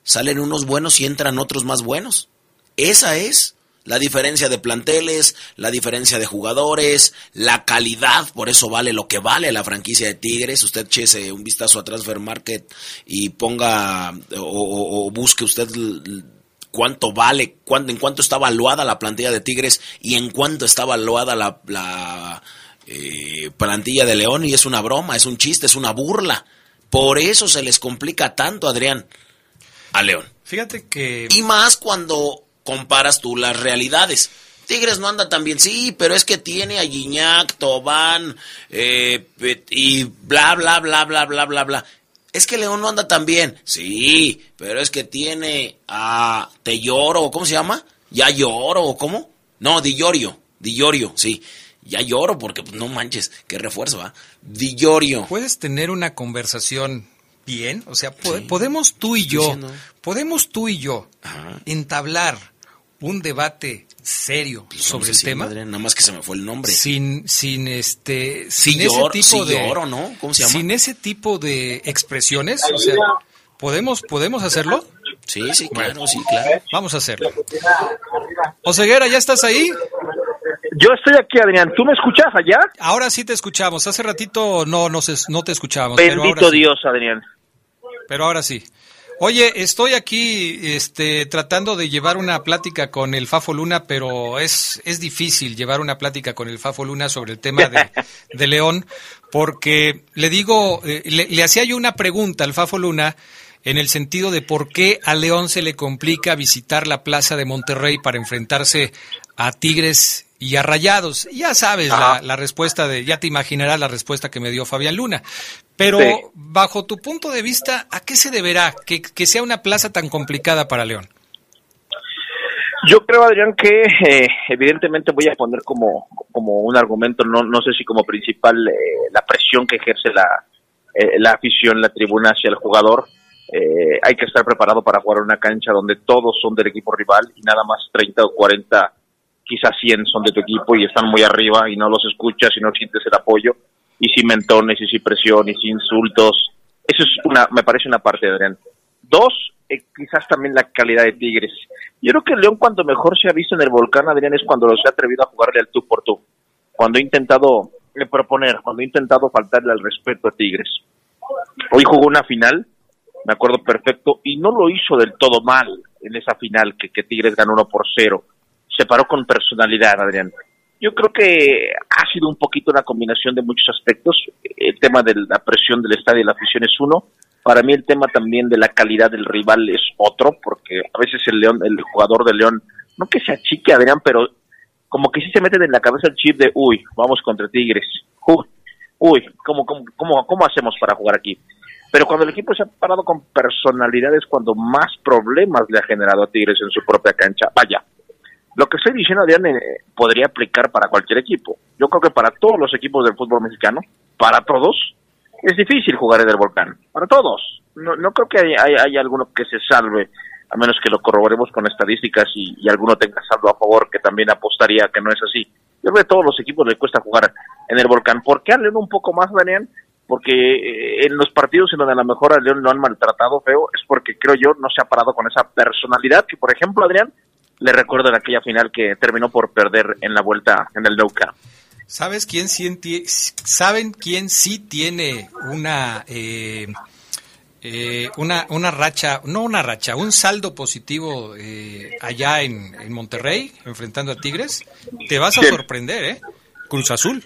salen unos buenos y entran otros más buenos. Esa es la diferencia de planteles, la diferencia de jugadores, la calidad, por eso vale lo que vale la franquicia de Tigres. Usted chese un vistazo a Transfer Market y ponga o, busque usted cuánto vale, cuánto, en cuánto está valuada la plantilla de Tigres y en cuánto está valuada la, la, eh, plantilla de León y es una broma, es un chiste, es una burla. Por eso se les complica tanto, Adrián, a León. Fíjate que Y más cuando comparas tú las realidades. Tigres no anda tan bien, sí, pero es que tiene a Gignac, Tobán eh, y bla, bla, bla, bla, bla, bla, bla. Es que León no anda tan bien, sí, pero es que tiene a Telloro, ¿cómo se llama? Ya lloro, ¿o ¿cómo? No, Di Llorio, Di Llorio, sí. Ya lloro porque pues, no manches, qué refuerzo, ¿va? Di Llorio. puedes tener una conversación bien, o sea, po- podemos tú y yo, diciendo. podemos tú y yo entablar un debate serio sobre el Sí, tema Adrián, nada más que se me fue el nombre. sin sin este sin ese tipo sí de lloro, ¿no? ¿Cómo se llama? sin ese tipo de expresiones, o sea, podemos podemos hacerlo. Sí, sí, claro, sí, claro. Vamos a hacerlo. Oseguera, ¿ya estás ahí? Yo estoy aquí, Adrián. ¿Tú me escuchas allá? Ahora sí te escuchamos. Hace ratito no, no, se- no te escuchábamos. pero Bendito ahora sí. Dios, Adrián. Pero ahora sí. Oye, estoy aquí este, tratando de llevar una plática con el Fafo Luna, pero es, es difícil llevar una plática con el Fafo Luna sobre el tema de, de León, porque le digo, eh, le, le hacía yo una pregunta al Fafo Luna en el sentido de por qué a León se le complica visitar la Plaza de Monterrey para enfrentarse a Tigres y a Rayados. Ya sabes la, la respuesta de, ya te imaginarás la respuesta que me dio Fabián Luna. Pero Sí. bajo tu punto de vista, ¿a qué se deberá que, que sea una plaza tan complicada para León? Yo creo, Adrián, que eh, evidentemente voy a poner como, como un argumento, no, no sé si como principal, eh, la presión que ejerce la, eh, la afición, la tribuna hacia el jugador. Eh, hay que estar preparado para jugar una cancha donde todos son del equipo rival y nada más 30 o 40, quizás 100 son de tu equipo y están muy arriba y no los escuchas y no sientes el apoyo y sin mentones y sin presión y sin insultos. Eso es una, me parece una parte, Adrián. Dos, eh, quizás también la calidad de Tigres. Yo creo que León cuando mejor se ha visto en el volcán, Adrián, es cuando se ha atrevido a jugarle al tú por tú. Cuando ha intentado eh, proponer, cuando ha intentado faltarle al respeto a Tigres. Hoy jugó una final, me acuerdo perfecto, y no lo hizo del todo mal en esa final que, que Tigres ganó 1 por 0. Se paró con personalidad, Adrián. Yo creo que ha sido un poquito una combinación de muchos aspectos. El tema de la presión del estadio y la afición es uno. Para mí el tema también de la calidad del rival es otro, porque a veces el León, el jugador de León, no que se achique, Adrián, pero como que sí se meten en la cabeza el chip de, uy, vamos contra Tigres. Uy, uy ¿cómo, cómo, hacemos para jugar aquí? Pero cuando el equipo se ha parado con personalidades, cuando más problemas le ha generado a Tigres en su propia cancha. Vaya, lo que estoy diciendo, Adrián, eh, podría aplicar para cualquier equipo. Yo creo que para todos los equipos del fútbol mexicano, para todos, es difícil jugar en el volcán. Para todos. No, creo que haya hay, hay alguno que se salve, a menos que lo corroboremos con estadísticas y, alguno tenga saldo a favor, que también apostaría que no es así. Yo creo que a todos los equipos les cuesta jugar en el volcán. ¿Por qué a León un poco más, Daniel? Porque eh, en los partidos en donde a lo mejor a León lo han maltratado feo, es porque creo yo no se ha parado con esa personalidad que, por ejemplo, Adrián, le recuerdo en aquella final que terminó por perder en la vuelta en el Nou Camp. ¿Sabes quién sí ¿Saben quién sí tiene una, eh, eh, una, una racha, no una racha, un saldo positivo eh, allá en, en Monterrey, enfrentando a Tigres? Te vas a ¿Quién? sorprender, ¿eh? Cruz Azul.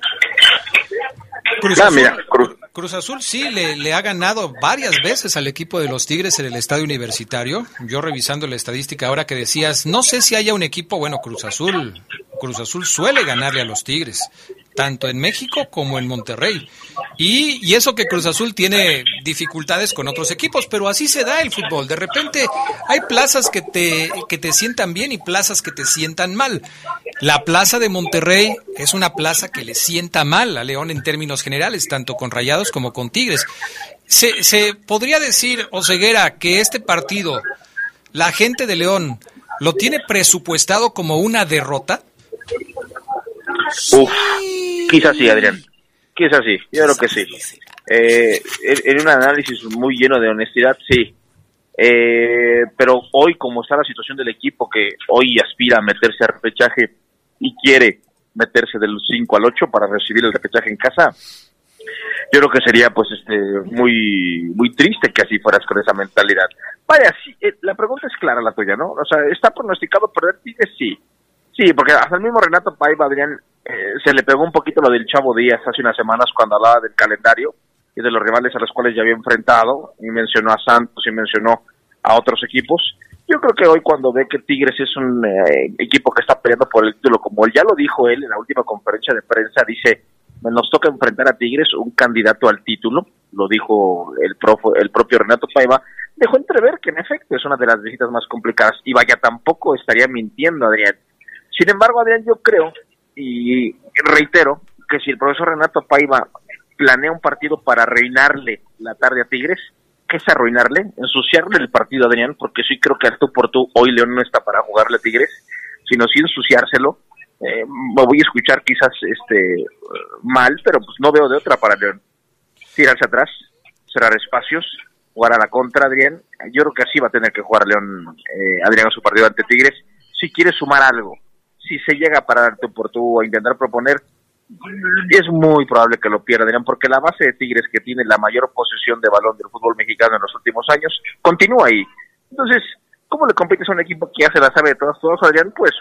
Cruz Ah, Azul, mira, Cruz- Cruz Azul sí le, le ha ganado varias veces al equipo de los Tigres en el estadio universitario. Yo revisando la estadística ahora que decías, no sé si haya un equipo, bueno, Cruz Azul, Cruz Azul suele ganarle a los Tigres, tanto en México como en Monterrey. Y, eso que Cruz Azul tiene dificultades con otros equipos, pero así se da el fútbol. De repente hay plazas que te, que te sientan bien y plazas que te sientan mal. La plaza de Monterrey es una plaza que le sienta mal a León en términos generales, tanto con Rayados como con Tigres. Se, se podría decir, Oseguera, que este partido, la gente de León, ¿lo tiene presupuestado como una derrota? Uf, quizás sí, Adrián. Quizás sí, yo creo que sí. Eh, en, un análisis muy lleno de honestidad, sí. Eh, pero hoy, como está la situación del equipo, que hoy aspira a meterse al repechaje y quiere meterse del 5 al 8 para recibir el repechaje en casa, yo creo que sería pues este muy muy triste que así fueras con esa mentalidad. Vaya, sí, eh, la pregunta es clara la tuya, ¿no? O sea, ¿está pronosticado perder Tigres? Sí. Sí, porque hasta el mismo Renato Paiva, Adrián, eh, se le pegó un poquito lo del Chavo Díaz hace unas semanas cuando hablaba del calendario y de los rivales a los cuales ya había enfrentado, y mencionó a Santos y mencionó a otros equipos. Yo creo que hoy cuando ve que Tigres es un eh, equipo que está peleando por el título, como ya lo dijo él en la última conferencia de prensa, dice, nos toca enfrentar a Tigres, un candidato al título, lo dijo el, profo- el propio Renato Paiva, dejó entrever que en efecto es una de las visitas más complicadas, y vaya, tampoco estaría mintiendo Adrián. Sin embargo, Adrián, yo creo, y reitero, que si el profesor Renato Paiva planea un partido para arruinarle la tarde a Tigres, que es arruinarle, ensuciarle el partido, Adrián, porque sí creo que al tú por tú hoy León no está para jugarle a Tigres, sino sí ensuciárselo. Eh, me voy a escuchar quizás este mal, pero pues no veo de otra para León. Tirarse atrás, cerrar espacios, jugar a la contra, Adrián. Yo creo que así va a tener que jugar León, eh, Adrián, a su partido ante Tigres. Si quiere sumar algo, si se llega a parar tú por tú o a intentar proponer, es muy probable que lo pierdan, porque la base de Tigres, que tiene la mayor posesión de balón del fútbol mexicano en los últimos años, continúa ahí. Entonces, ¿cómo le compites a un equipo que ya se la sabe de todas, todas, Adrián? Pues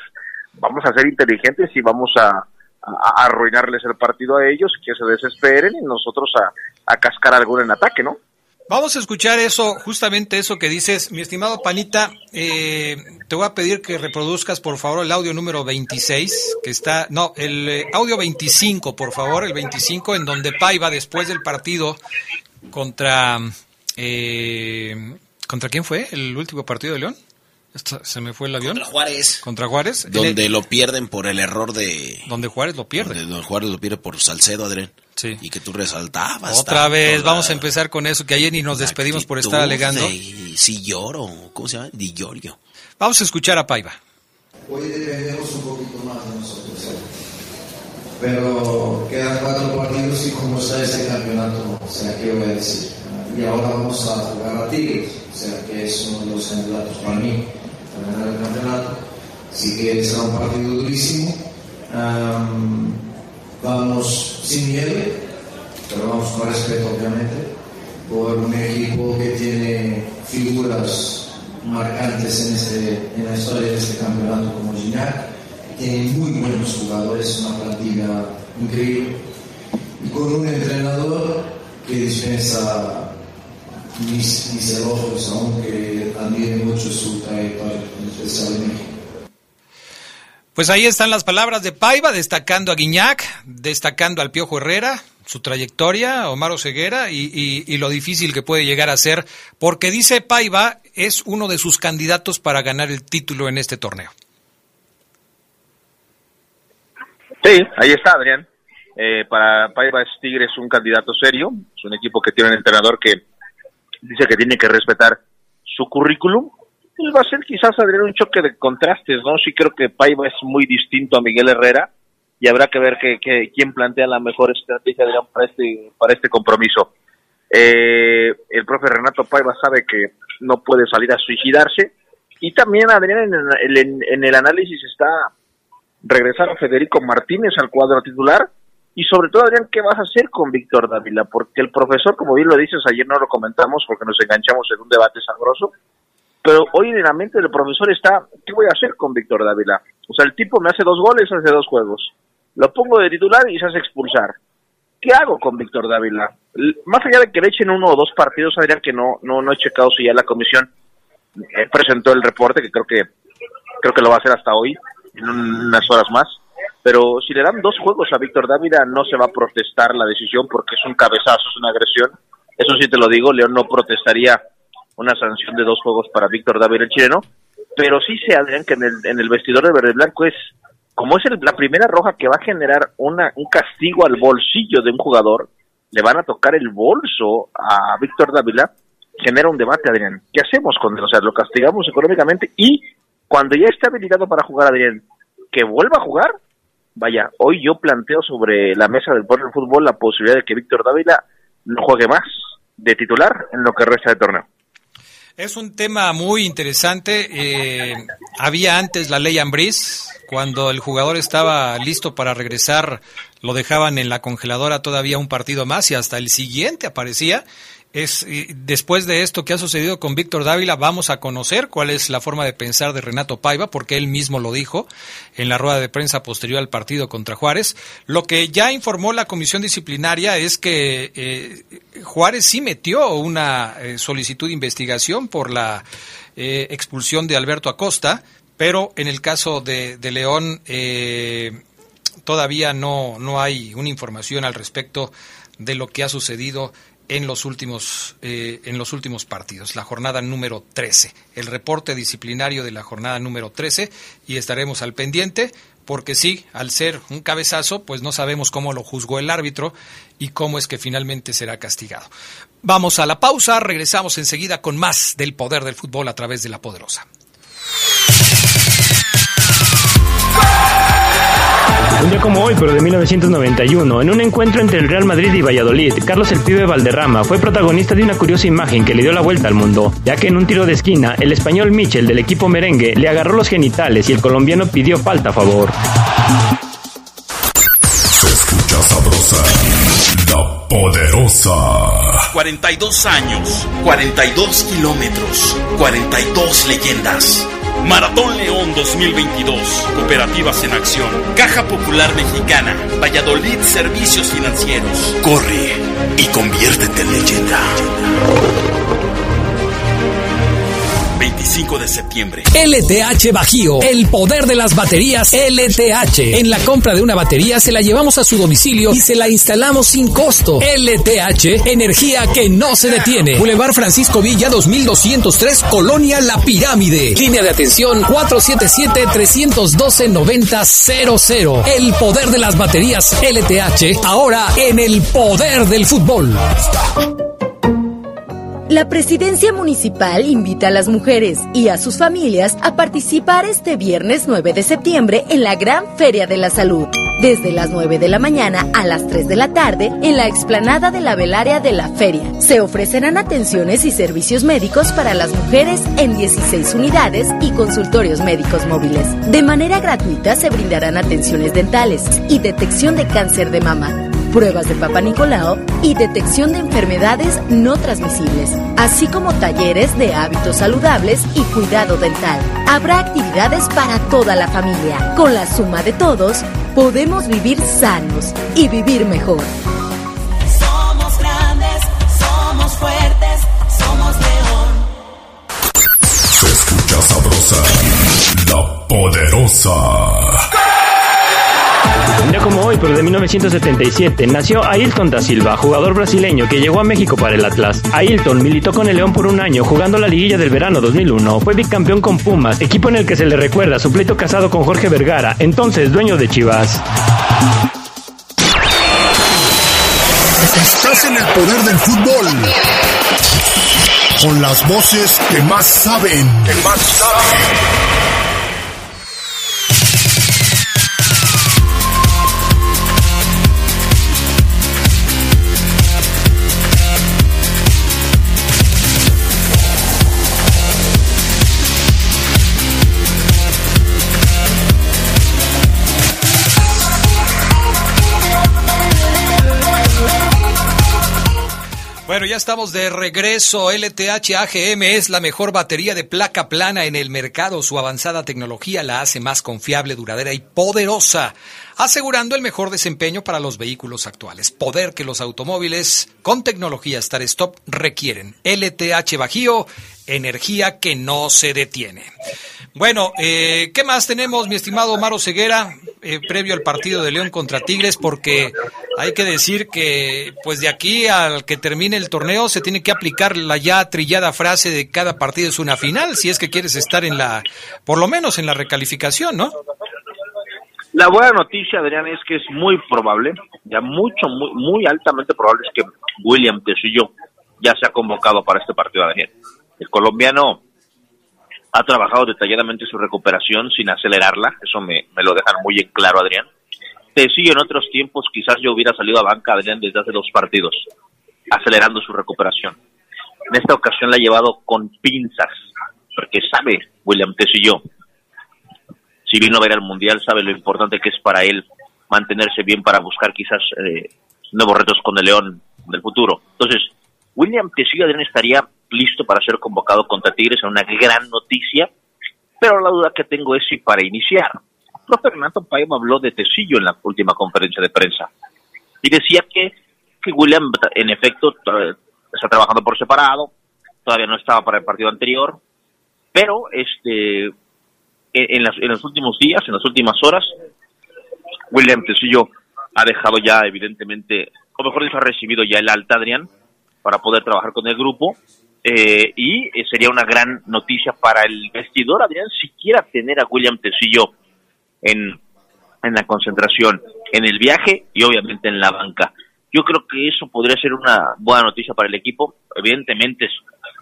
vamos a ser inteligentes y vamos a, arruinarles el partido a ellos, que se desesperen y nosotros a, a cascar alguno en ataque, ¿no? Vamos a escuchar eso, justamente eso que dices. Mi estimado Panita, eh, te voy a pedir que reproduzcas, por favor, el audio número 26, que está, no, el eh, audio 25, por favor, el 25, en donde Paiva, después del partido contra, eh, ¿contra quién fue? ¿El último partido de León? ¿Se me fue el avión? Contra Juárez. Contra Juárez. Donde El- lo pierden por el error de... Donde Juárez lo pierde. Donde Juárez lo pierde por Salcedo, Adrián. Sí. Y que tú resaltabas. Otra vez, la- vamos a empezar con eso, que ayer ni nos despedimos por estar alegando. de- Sí lloro, ¿cómo se llama? Di llorio. Vamos a escuchar a Paiva. Hoy dependemos un poquito más de nosotros, ¿eh? pero quedan cuatro partidos y como está este campeonato, o sea, ¿qué voy a decir? Y ahora vamos a jugar a Tigres, o sea, que es uno de los candidatos para mí para ganar el campeonato. Así que será un partido durísimo. Am, vamos sin miedo, pero vamos con respeto, obviamente, por un equipo que tiene figuras marcantes en, este, en la historia de este campeonato como Gignac, tiene muy buenos jugadores, una plantilla increíble, y con un entrenador que dispensa mis, mis elogios, aunque admire mucho su trayectoria, en especial en México. Pues ahí están las palabras de Paiva, destacando a Guiñac, destacando al Piojo Herrera, su trayectoria, Omar Oseguera, y, y- y lo difícil que puede llegar a ser, porque dice Paiva es uno de sus candidatos para ganar el título en este torneo. Sí, ahí está, Adrián. Eh, para Paiva Tigres es un candidato serio, es un equipo que tiene un entrenador que dice que tiene que respetar su currículum. Y va a ser quizás, Adrián, un choque de contrastes, ¿no? Sí creo que Paiva es muy distinto a Miguel Herrera y habrá que ver que, que- quién plantea la mejor estrategia, Adrián, para este, para este compromiso. Eh, el profe Renato Paiva sabe que no puede salir a suicidarse y también, Adrián, en el, en- el análisis está regresar Federico Martínez al cuadro titular y sobre todo, Adrián, ¿qué vas a hacer con Víctor Dávila? Porque el profesor, como bien lo dices, ayer no lo comentamos porque nos enganchamos en un debate sabroso, pero hoy en la mente del profesor está, ¿qué voy a hacer con Víctor Dávila? O sea, el tipo me hace dos goles hace dos juegos, lo pongo de titular y se hace expulsar. ¿Qué hago con Víctor Dávila? Más allá de que le echen uno o dos partidos, Adrián, que no, no, no he checado si ya la comisión eh, presentó el reporte, que creo que creo que lo va a hacer hasta hoy, en un- unas horas más. Pero si le dan dos juegos a Víctor Dávila, no se va a protestar la decisión porque es un cabezazo, es una agresión. Eso sí te lo digo, León no protestaría una sanción de dos juegos para Víctor Dávila, el chileno. Pero sí sé, Adrián, que en el, en el vestidor de Verde Blanco es, como es el- la primera roja que va a generar una, un castigo al bolsillo de un jugador, le van a tocar el bolso a Víctor Dávila, genera un debate, Adrián. ¿Qué hacemos con él? O sea, lo castigamos económicamente y cuando ya esté habilitado para jugar, Adrián, que vuelva a jugar, vaya, hoy yo planteo sobre la mesa del poder del fútbol la posibilidad de que Víctor Dávila no juegue más de titular en lo que resta de torneo. Es un tema muy interesante. eh, había antes la ley Ambriz, cuando el jugador estaba listo para regresar, lo dejaban en la congeladora todavía un partido más y hasta el siguiente aparecía. Es, después de esto que ha sucedido con Víctor Dávila, vamos a conocer cuál es la forma de pensar de Renato Paiva, porque él mismo lo dijo en la rueda de prensa posterior al partido contra Juárez. Lo que ya informó la comisión disciplinaria es que eh, Juárez sí metió una eh, solicitud de investigación por la eh, expulsión de Alberto Acosta, pero en el caso de, de León eh, todavía no, no hay una información al respecto de lo que ha sucedido en los últimos eh, en los últimos partidos, la jornada número 13, el reporte disciplinario de la jornada número 13 y estaremos al pendiente porque sí, al ser un cabezazo, pues no sabemos cómo lo juzgó el árbitro y cómo es que finalmente será castigado. Vamos a la pausa, regresamos enseguida con más del poder del fútbol a través de la poderosa. Un día como hoy, pero de 1991, en un encuentro entre el Real Madrid y Valladolid, Carlos el Pibe Valderrama fue protagonista de una curiosa imagen que le dio la vuelta al mundo, ya que en un tiro de esquina, el español Michel del equipo merengue le agarró los genitales y el colombiano pidió falta a favor. Se escucha Poderosa. 42 años, 42 kilómetros, 42 leyendas. Maratón León 2022. Cooperativas en acción. Caja Popular Mexicana. Valladolid Servicios Financieros. Corre y conviértete en leyenda. 25 de septiembre. LTH Bajío, el poder de las baterías LTH. En la compra de una batería se la llevamos a su domicilio y se la instalamos sin costo. LTH, energía que no se detiene. Boulevard Francisco Villa 2203, Colonia La Pirámide. Línea de atención 477-312-9000. El poder de las baterías LTH, ahora en el poder del fútbol. La presidencia municipal invita a las mujeres y a sus familias a participar este viernes 9 de septiembre en la Gran Feria de la Salud. Desde las 9 de la mañana a las 3 de la tarde en la explanada de la velaria de la feria. Se ofrecerán atenciones y servicios médicos para las mujeres en 16 unidades y consultorios médicos móviles. De manera gratuita se brindarán atenciones dentales y detección de cáncer de mama pruebas de Papa Nicolau y detección de enfermedades no transmisibles, así como talleres de hábitos saludables y cuidado dental. Habrá actividades para toda la familia. Con la suma de todos, podemos vivir sanos y vivir mejor. Somos grandes, somos fuertes, somos león. Se escucha sabrosa, la poderosa. Un día como hoy, pero de 1977, nació Ailton da Silva, jugador brasileño que llegó a México para el Atlas. Ailton militó con el León por un año, jugando la liguilla del verano 2001. Fue bicampeón con Pumas, equipo en el que se le recuerda su pleito casado con Jorge Vergara, entonces dueño de Chivas. Estás en el poder del fútbol. Con las voces que más saben. Que más saben. Bueno, ya estamos de regreso. LTH AGM es la mejor batería de placa plana en el mercado. Su avanzada tecnología la hace más confiable, duradera y poderosa, asegurando el mejor desempeño para los vehículos actuales. Poder que los automóviles con tecnología Star Stop requieren. LTH Bajío, energía que no se detiene. Bueno, eh, ¿qué más tenemos, mi estimado Maro Ceguera, eh, previo al partido de León contra Tigres? Porque hay que decir que, pues de aquí al que termine el torneo, se tiene que aplicar la ya trillada frase de cada partido es una final, si es que quieres estar en la, por lo menos en la recalificación, ¿no? La buena noticia, Adrián, es que es muy probable, ya mucho, muy, muy altamente probable es que William Tecillo ya se ha convocado para este partido, Adrián. El colombiano ha trabajado detalladamente su recuperación sin acelerarla, eso me, lo dejan muy en claro, Adrián. Tecillo en otros tiempos quizás yo hubiera salido a banca, Adrián, desde hace dos partidos, acelerando su recuperación. En esta ocasión la ha llevado con pinzas, porque sabe William Tecillo, si vino a ver al Mundial, sabe lo importante que es para él mantenerse bien para buscar quizás eh, nuevos retos con el León del futuro. Entonces, William Tecillo Adrián estaría listo para ser convocado contra Tigres en una gran noticia, pero la duda que tengo es si para iniciar. El profe Renato habló de Tecillo en la última conferencia de prensa y decía que, que William en efecto está trabajando por separado, todavía no estaba para el partido anterior, pero este en las- en los últimos días, en las últimas horas, William Tecillo ha dejado ya evidentemente, o mejor dicho, ha recibido ya el alta, Adrián, para poder trabajar con el grupo. Eh, y eh, sería una gran noticia para el vestidor, Adrián, siquiera tener a William Tecillo en, en la concentración, en el viaje y obviamente en la banca. Yo creo que eso podría ser una buena noticia para el equipo. Evidentemente,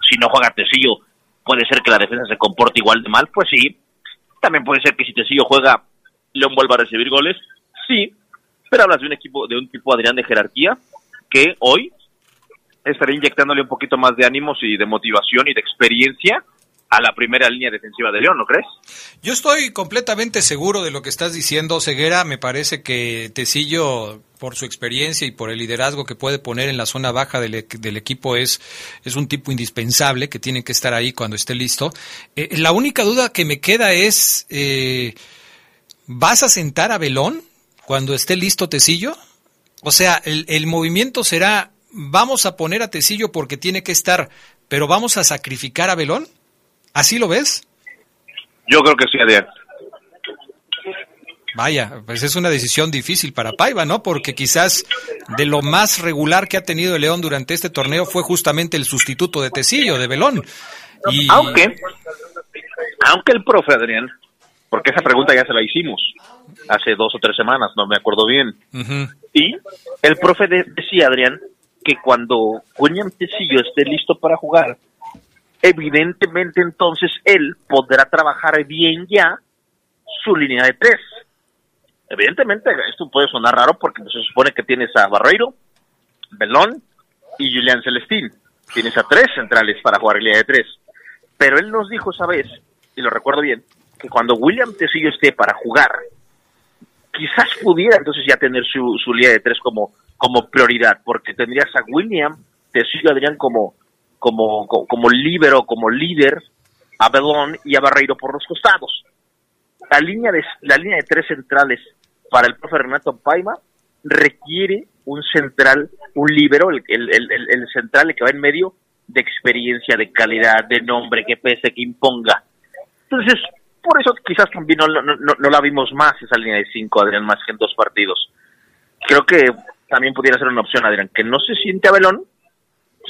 si no juega Tecillo, puede ser que la defensa se comporte igual de mal, pues sí. También puede ser que si Tecillo juega, León vuelva a recibir goles, sí. Pero hablas de un equipo, de un tipo Adrián de jerarquía, que hoy estaría inyectándole un poquito más de ánimos y de motivación y de experiencia a la primera línea defensiva de León, ¿no crees? Yo estoy completamente seguro de lo que estás diciendo, Ceguera. Me parece que Tecillo por su experiencia y por el liderazgo que puede poner en la zona baja del, del equipo es, es un tipo indispensable que tiene que estar ahí cuando esté listo. Eh, la única duda que me queda es, eh, ¿vas a sentar a Belón cuando esté listo Tecillo? O sea, el, el movimiento será, vamos a poner a Tecillo porque tiene que estar, pero vamos a sacrificar a Belón. ¿Así lo ves? Yo creo que sí, Adrián. Vaya, pues es una decisión difícil para Paiva, ¿no? Porque quizás de lo más regular que ha tenido el León durante este torneo fue justamente el sustituto de Tecillo, de Belón. Y... Aunque, aunque el profe Adrián, porque esa pregunta ya se la hicimos hace dos o tres semanas, no me acuerdo bien. Y el profe de- decía, Adrián, que cuando William Tecillo esté listo para jugar, evidentemente entonces él podrá trabajar bien ya su línea de tres. Evidentemente, esto puede sonar raro porque se supone que tienes a Barreiro, Belón y Julián Celestín. Tienes a tres centrales para jugar línea de tres. Pero él nos dijo esa vez, y lo recuerdo bien, que cuando William Tecillo esté para jugar, quizás pudiera entonces ya tener su, su línea de tres como, como prioridad, porque tendrías a William Tecillo Adrián como, como, como, como líbero, como líder, a Belón y a Barreiro por los costados. La línea de, la línea de tres centrales para el profe Renato Paima requiere un central, un líbero, el, el, el, el- central que va en medio de experiencia, de calidad, de nombre, que pese, que imponga. Entonces, por eso quizás también no, no, no- no la vimos más esa línea de cinco, Adrián, más que en dos partidos. Creo que también pudiera ser una opción, Adrián, que no se siente a Belón,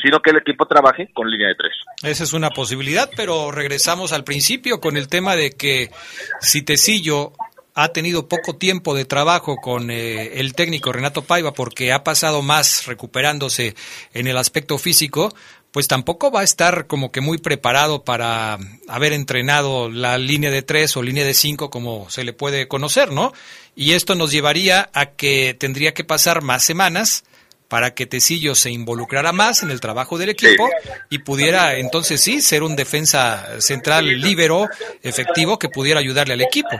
sino que el equipo trabaje con línea de tres. Esa es una posibilidad, pero regresamos al principio con el tema de que si Tecillo ha tenido poco tiempo de trabajo con eh, el técnico Renato Paiva porque ha pasado más recuperándose en el aspecto físico, pues tampoco va a estar como que muy preparado para haber entrenado la línea de tres o línea de cinco como se le puede conocer, ¿no? Y esto nos llevaría a que tendría que pasar más semanas para que Tecillo se involucrara más en el trabajo del equipo y pudiera entonces sí ser un defensa central líbero efectivo que pudiera ayudarle al equipo.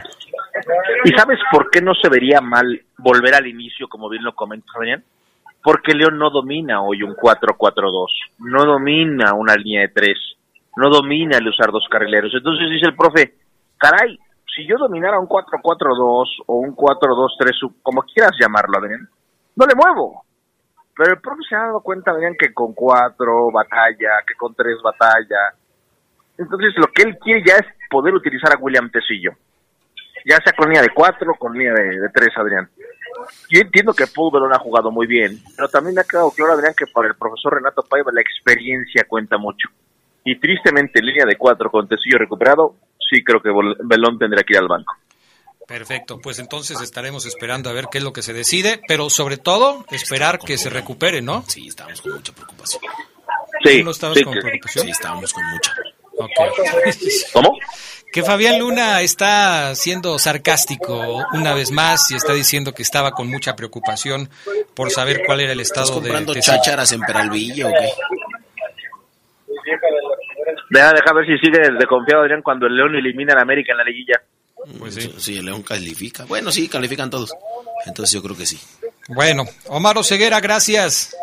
¿Y sabes por qué no se vería mal volver al inicio, como bien lo comentas, Adrián? Porque León no domina hoy un 4-4-2, no domina una línea de tres, no domina el usar dos carrileros. Entonces dice el profe, caray, si yo dominara un 4-4-2 o un 4-2-3, como quieras llamarlo, Adrián, no le muevo. Pero el profe se ha dado cuenta, Adrián, que con cuatro batalla, que con tres batalla. Entonces lo que él quiere ya es poder utilizar a William Tecillo ya sea con línea de cuatro, con línea de, de tres, Adrián. Yo entiendo que Paul Belón ha jugado muy bien, pero también me ha quedado claro, Adrián, que para el profesor Renato Paiva la experiencia cuenta mucho. Y tristemente, en línea de cuatro con Tecillo recuperado, sí creo que Belón tendrá que ir al banco. Perfecto, pues entonces estaremos esperando a ver qué es lo que se decide, pero sobre todo esperar que se recupere, ¿no? Sí, estamos con mucha preocupación. Sí, ¿No estabas sí, con que- preocupación? Sí, estábamos con mucha. ¿Cómo? Que Fabián Luna está siendo sarcástico una vez más y está diciendo que estaba con mucha preocupación por saber cuál era el ¿Estás estado de comprando chácharas en Peralvillo o qué? Deja, deja ver si sigue de confiado, Adrián, cuando el León elimina a América en la liguilla. Pues sí. Sí, el León califica. Bueno, sí, califican todos. Entonces yo creo que sí. Bueno, Omar Oseguera, gracias.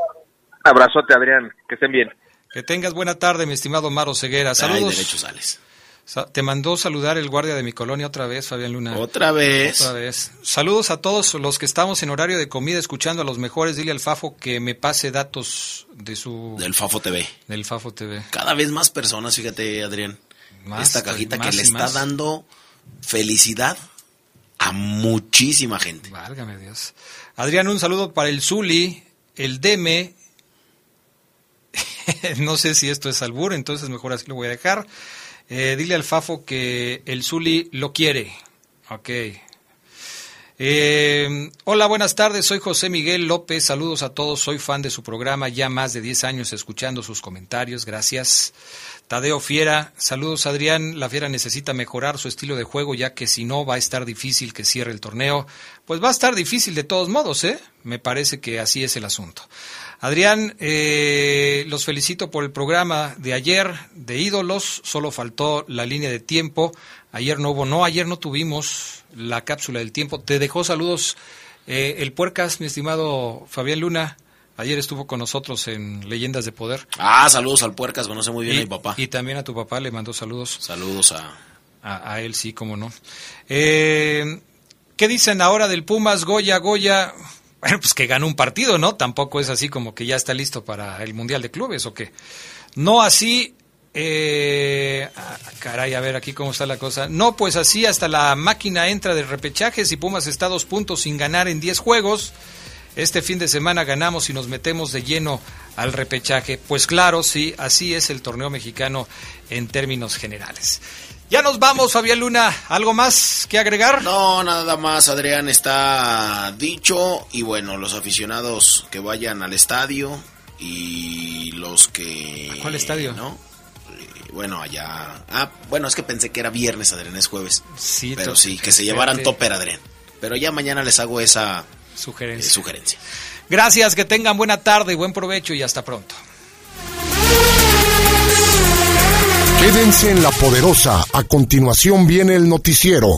Abrazote, Adrián, que estén bien. Que tengas buena tarde, mi estimado Omar Oseguera. Ay, Saludos. derechos sales. Sa- Te mandó saludar el guardia de mi colonia otra vez, Fabián Luna. Otra vez. Otra vez. Saludos a todos los que estamos en horario de comida escuchando a los mejores. Dile al Fafo que me pase datos de su... Del Fafo TV. Del Fafo TV. Cada vez más personas, fíjate, Adrián. Más, Esta cajita más que le está más. dando felicidad a muchísima gente. Válgame Dios. Adrián, un saludo para el Zuli, el Deme. no sé si esto es albur, entonces mejor así lo voy a dejar. Eh, dile al Fafo que el Zuli lo quiere. Ok. Eh, hola, buenas tardes. Soy José Miguel López. Saludos a todos. Soy fan de su programa. Ya más de 10 años escuchando sus comentarios. Gracias. Tadeo Fiera. Saludos, Adrián. La Fiera necesita mejorar su estilo de juego, ya que si no va a estar difícil que cierre el torneo. Pues va a estar difícil de todos modos, ¿eh? Me parece que así es el asunto. Adrián, eh, los felicito por el programa de ayer de ídolos. Solo faltó la línea de tiempo. Ayer no hubo, no, ayer no tuvimos la cápsula del tiempo. Te dejó saludos Eh, el Puercas, mi estimado Fabián Luna, ayer estuvo con nosotros en Leyendas de Poder. Ah, saludos al Puercas, conoce muy bien y, a mi papá. Y también a tu papá le mandó saludos. Saludos a... A, a él, sí, cómo no. Eh, ¿Qué dicen ahora del Pumas, Goya, Goya? Bueno, pues que ganó un partido, ¿no? Tampoco es así como que ya está listo para el Mundial de Clubes o qué. No así, eh, ah, caray, a ver aquí cómo está la cosa. No, pues así hasta la máquina entra de repechajes y Pumas está dos puntos sin ganar en 10 juegos. Este fin de semana ganamos y nos metemos de lleno al repechaje. Pues claro, sí, así es el torneo mexicano en términos generales. Ya nos vamos, Fabián Luna. ¿Algo más que agregar? No, nada más, Adrián, está dicho. Y bueno, los aficionados que vayan al estadio y los que... ¿A ¿Cuál estadio? ¿No? Bueno, allá... Ah, bueno, es que pensé que era viernes, Adrián, es jueves. Sí, Pero sí, que se llevaran topper, Adrián. Pero ya mañana les hago esa sugerencia. Eh, sugerencia. Gracias, que tengan buena tarde, buen provecho y hasta pronto. Quédense en la poderosa. A continuación viene el noticiero.